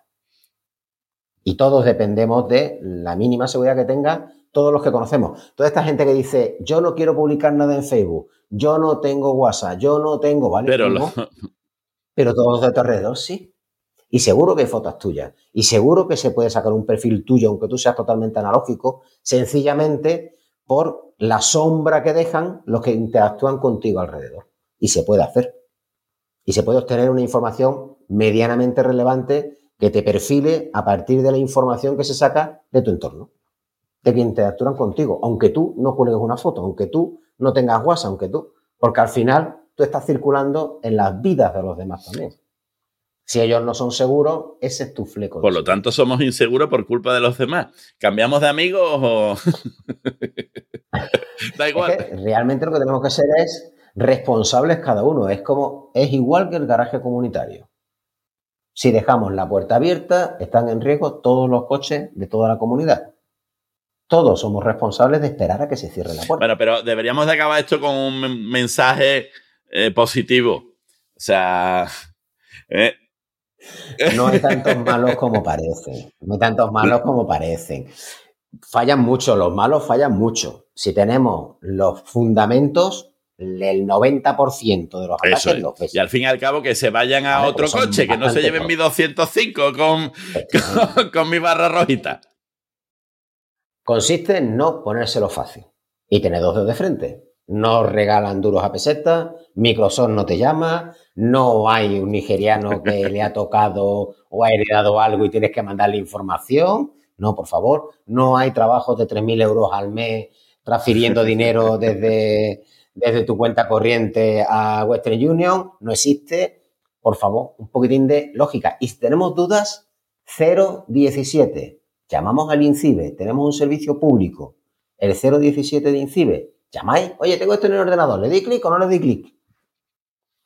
Y todos dependemos de la mínima seguridad que tenga todos los que conocemos. Toda esta gente que dice, yo no quiero publicar nada en Facebook, yo no tengo WhatsApp, yo no tengo, ¿vale? Pero, Pero todos de tu alrededor sí. Y seguro que hay fotos tuyas. Y seguro que se puede sacar un perfil tuyo, aunque tú seas totalmente analógico, sencillamente por la sombra que dejan los que interactúan contigo alrededor. Y se puede hacer. Y se puede obtener una información medianamente relevante que te perfile a partir de la información que se saca de tu entorno de que interactúan contigo, aunque tú no cuelgues una foto, aunque tú no tengas WhatsApp, aunque tú, porque al final tú estás circulando en las vidas de los demás también. Si ellos no son seguros, ese es tu fleco. Por lo tanto, somos inseguros por culpa de los demás. ¿Cambiamos de amigos o...? da igual. realmente lo que tenemos que ser es responsables cada uno. Es como, es igual que el garaje comunitario. Si dejamos la puerta abierta, están en riesgo todos los coches de toda la comunidad todos somos responsables de esperar a que se cierre la puerta. Bueno, pero deberíamos de acabar esto con un mensaje eh, positivo. O sea... Eh. No hay tantos malos como parecen. No hay tantos malos como parecen. Fallan mucho, los malos fallan mucho. Si tenemos los fundamentos, el 90% de los ataques los Y al fin y al cabo que se vayan a otro coche, que no se lleven mi 205 con, con mi barra rojita. Consiste en no ponérselo fácil y tener dos dedos de frente. No regalan duros a pesetas, Microsoft no te llama, no hay un nigeriano que le ha tocado o ha heredado algo y tienes que mandarle información. No, por favor, no hay trabajos de 3.000 euros al mes transfiriendo dinero desde, desde tu cuenta corriente a Western Union. No existe. Por favor, un poquitín de lógica. Y si tenemos dudas, 017 llamamos al INCIBE, tenemos un servicio público, el 017 de INCIBE, llamáis, oye, tengo esto en el ordenador, ¿le di clic o no le di clic?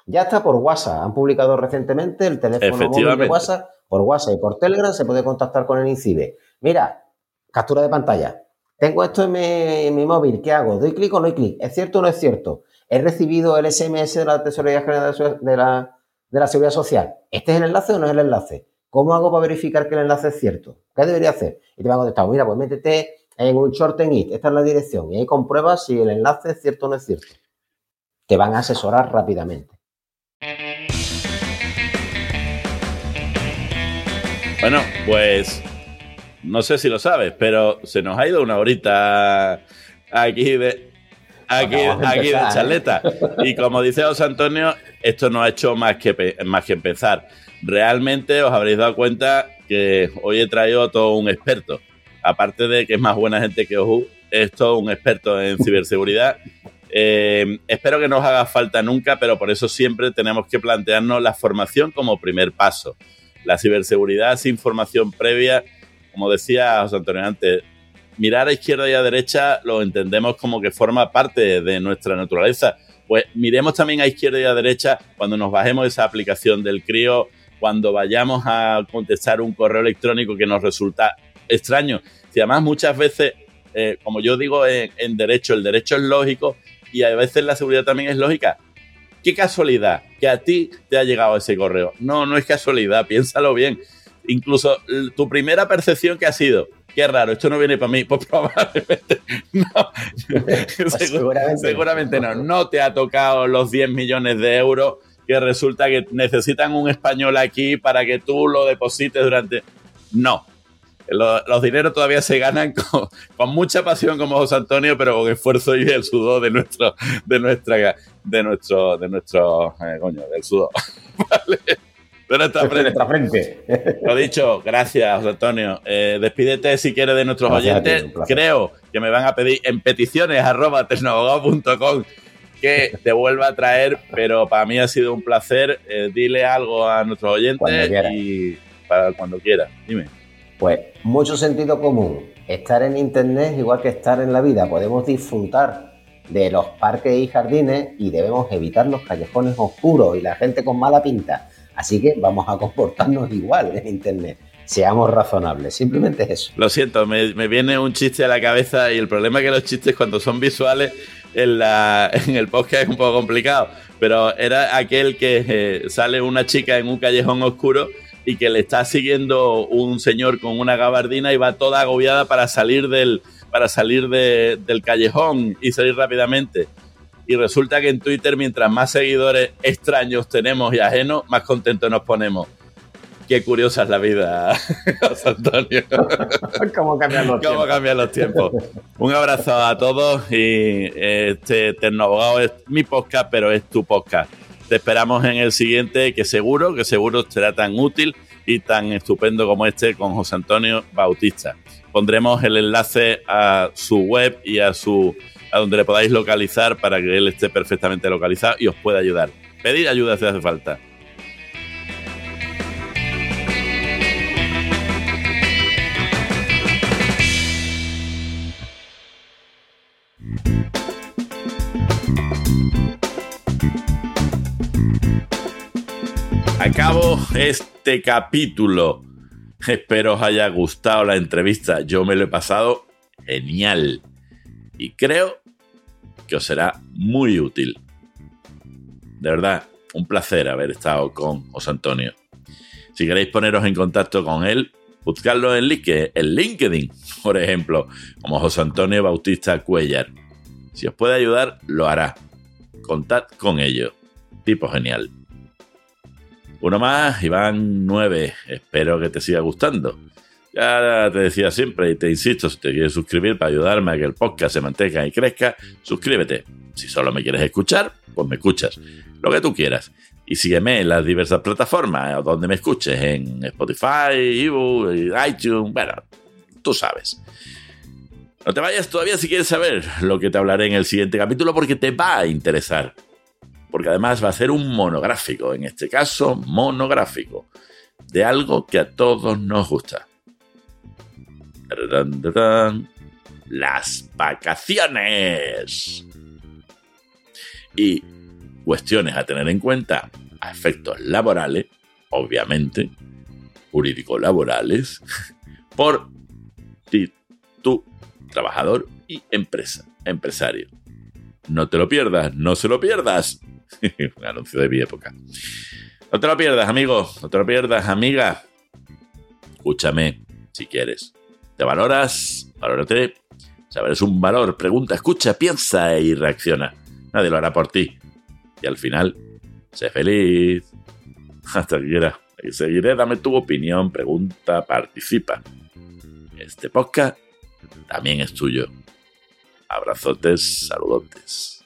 Ya está por WhatsApp, han publicado recientemente el teléfono móvil de WhatsApp, por WhatsApp y por Telegram se puede contactar con el INCIBE. Mira, captura de pantalla, tengo esto en mi, móvil, ¿qué hago? ¿Doy clic o no doy clic? ¿Es cierto o no es cierto? ¿He recibido el SMS de la Tesorería General de la, de la Seguridad Social? ¿Este es el enlace o no es el enlace? ¿Cómo hago para verificar que el enlace es cierto? ¿Qué debería hacer? Y te van a contestar, mira, pues métete en un short en it, esta es la dirección, y ahí compruebas si el enlace es cierto o no es cierto. Te van a asesorar rápidamente. Bueno, pues no sé si lo sabes, pero se nos ha ido una horita aquí de aquí, aquí de ¿eh? charleta. Y como dice José Antonio, esto no ha hecho más que, más que empezar. Realmente os habréis dado cuenta que hoy he traído a todo un experto aparte de que es más buena gente que Oju, es todo un experto en ciberseguridad. Eh, espero que no os haga falta nunca, pero por eso siempre tenemos que plantearnos la formación como primer paso. La ciberseguridad sin formación previa, como decía José Antonio antes, mirar a izquierda y a derecha lo entendemos como que forma parte de nuestra naturaleza. Pues miremos también a izquierda y a derecha cuando nos bajemos esa aplicación del CRIO, cuando vayamos a contestar un correo electrónico que nos resulta extraño. Si además muchas veces, eh, como yo digo en, derecho, el derecho es lógico y a veces la seguridad también es lógica. Qué casualidad que a ti te ha llegado ese correo. No, no es casualidad, piénsalo bien. Incluso tu primera percepción que ha sido, qué raro, esto no viene para mí. Pues probablemente no. Pues seguramente, seguramente no. No te ha tocado los 10 millones de euros que resulta que necesitan un español aquí para que tú lo deposites durante... No, los, dineros todavía se ganan con, mucha pasión como José Antonio, pero con esfuerzo y el sudor de nuestro, de nuestra, de nuestro, de nuestro, eh, coño, del sudor. ¿Vale? De nuestra frente. Lo dicho, gracias, José Antonio. Eh, despídete si quieres de nuestros oyentes. Creo que me van a pedir en peticiones arroba que te vuelva a traer, pero para mí ha sido un placer. Eh, dile algo a nuestros oyentes y para cuando quieras. Dime. Pues mucho sentido común. Estar en Internet es igual que estar en la vida. Podemos disfrutar de los parques y jardines y debemos evitar los callejones oscuros y la gente con mala pinta. Así que vamos a comportarnos igual en Internet. Seamos razonables, simplemente es eso. Lo siento, me, viene un chiste a la cabeza y el problema es que los chistes cuando son visuales en, la, en el podcast es un poco complicado. Pero era aquel que eh, sale una chica en un callejón oscuro y que le está siguiendo un señor con una gabardina y va toda agobiada para salir del, para salir del callejón y salir rápidamente. Y resulta que en Twitter, mientras más seguidores extraños tenemos y ajenos, más contentos nos ponemos. Qué curiosa es la vida, José Antonio. ¿Cómo cambian los ¿Cómo cambian los tiempos? Un abrazo a todos y este Tecnoabogado es mi podcast, pero es tu podcast. Te esperamos en el siguiente, que seguro, que seguro será tan útil y tan estupendo como este con José Antonio Bautista. Pondremos el enlace a su web y a su a donde le podáis localizar para que él esté perfectamente localizado y os pueda ayudar. Pedir ayuda si hace falta. Acabo este capítulo. Espero os haya gustado la entrevista. Yo me lo he pasado genial. Y creo que os será muy útil. De verdad, un placer haber estado con José Antonio. Si queréis poneros en contacto con él, buscarlo en LinkedIn, por ejemplo, como José Antonio Bautista Cuellar. Si os puede ayudar, lo hará. Contad con ellos. Tipo genial. Uno más, Iván 9. Espero que te siga gustando. Ya te decía siempre y te insisto, si te quieres suscribir para ayudarme a que el podcast se mantenga y crezca, suscríbete. Si solo me quieres escuchar, pues me escuchas. Lo que tú quieras. Y sígueme en las diversas plataformas donde me escuches, en Spotify, iTunes, bueno, tú sabes. No te vayas todavía si quieres saber lo que te hablaré en el siguiente capítulo porque te va a interesar porque además va a ser un monográfico, en este caso monográfico, de algo que a todos nos gusta. Las vacaciones. Y cuestiones a tener en cuenta a efectos laborales, obviamente, jurídico-laborales, por titularidad. Trabajador y empresa, empresario. No te lo pierdas, no se lo pierdas. Un anuncio de mi época. No te lo pierdas, amigo, no te lo pierdas, amiga. Escúchame, si quieres. ¿Te valoras? Valórate. Saber es un valor. Pregunta, escucha, piensa y reacciona. Nadie lo hará por ti. Y al final, sé feliz. Hasta que quiera. Y seguiré, dame tu opinión, pregunta, participa. Este podcast también es tuyo. Abrazotes, saludotes.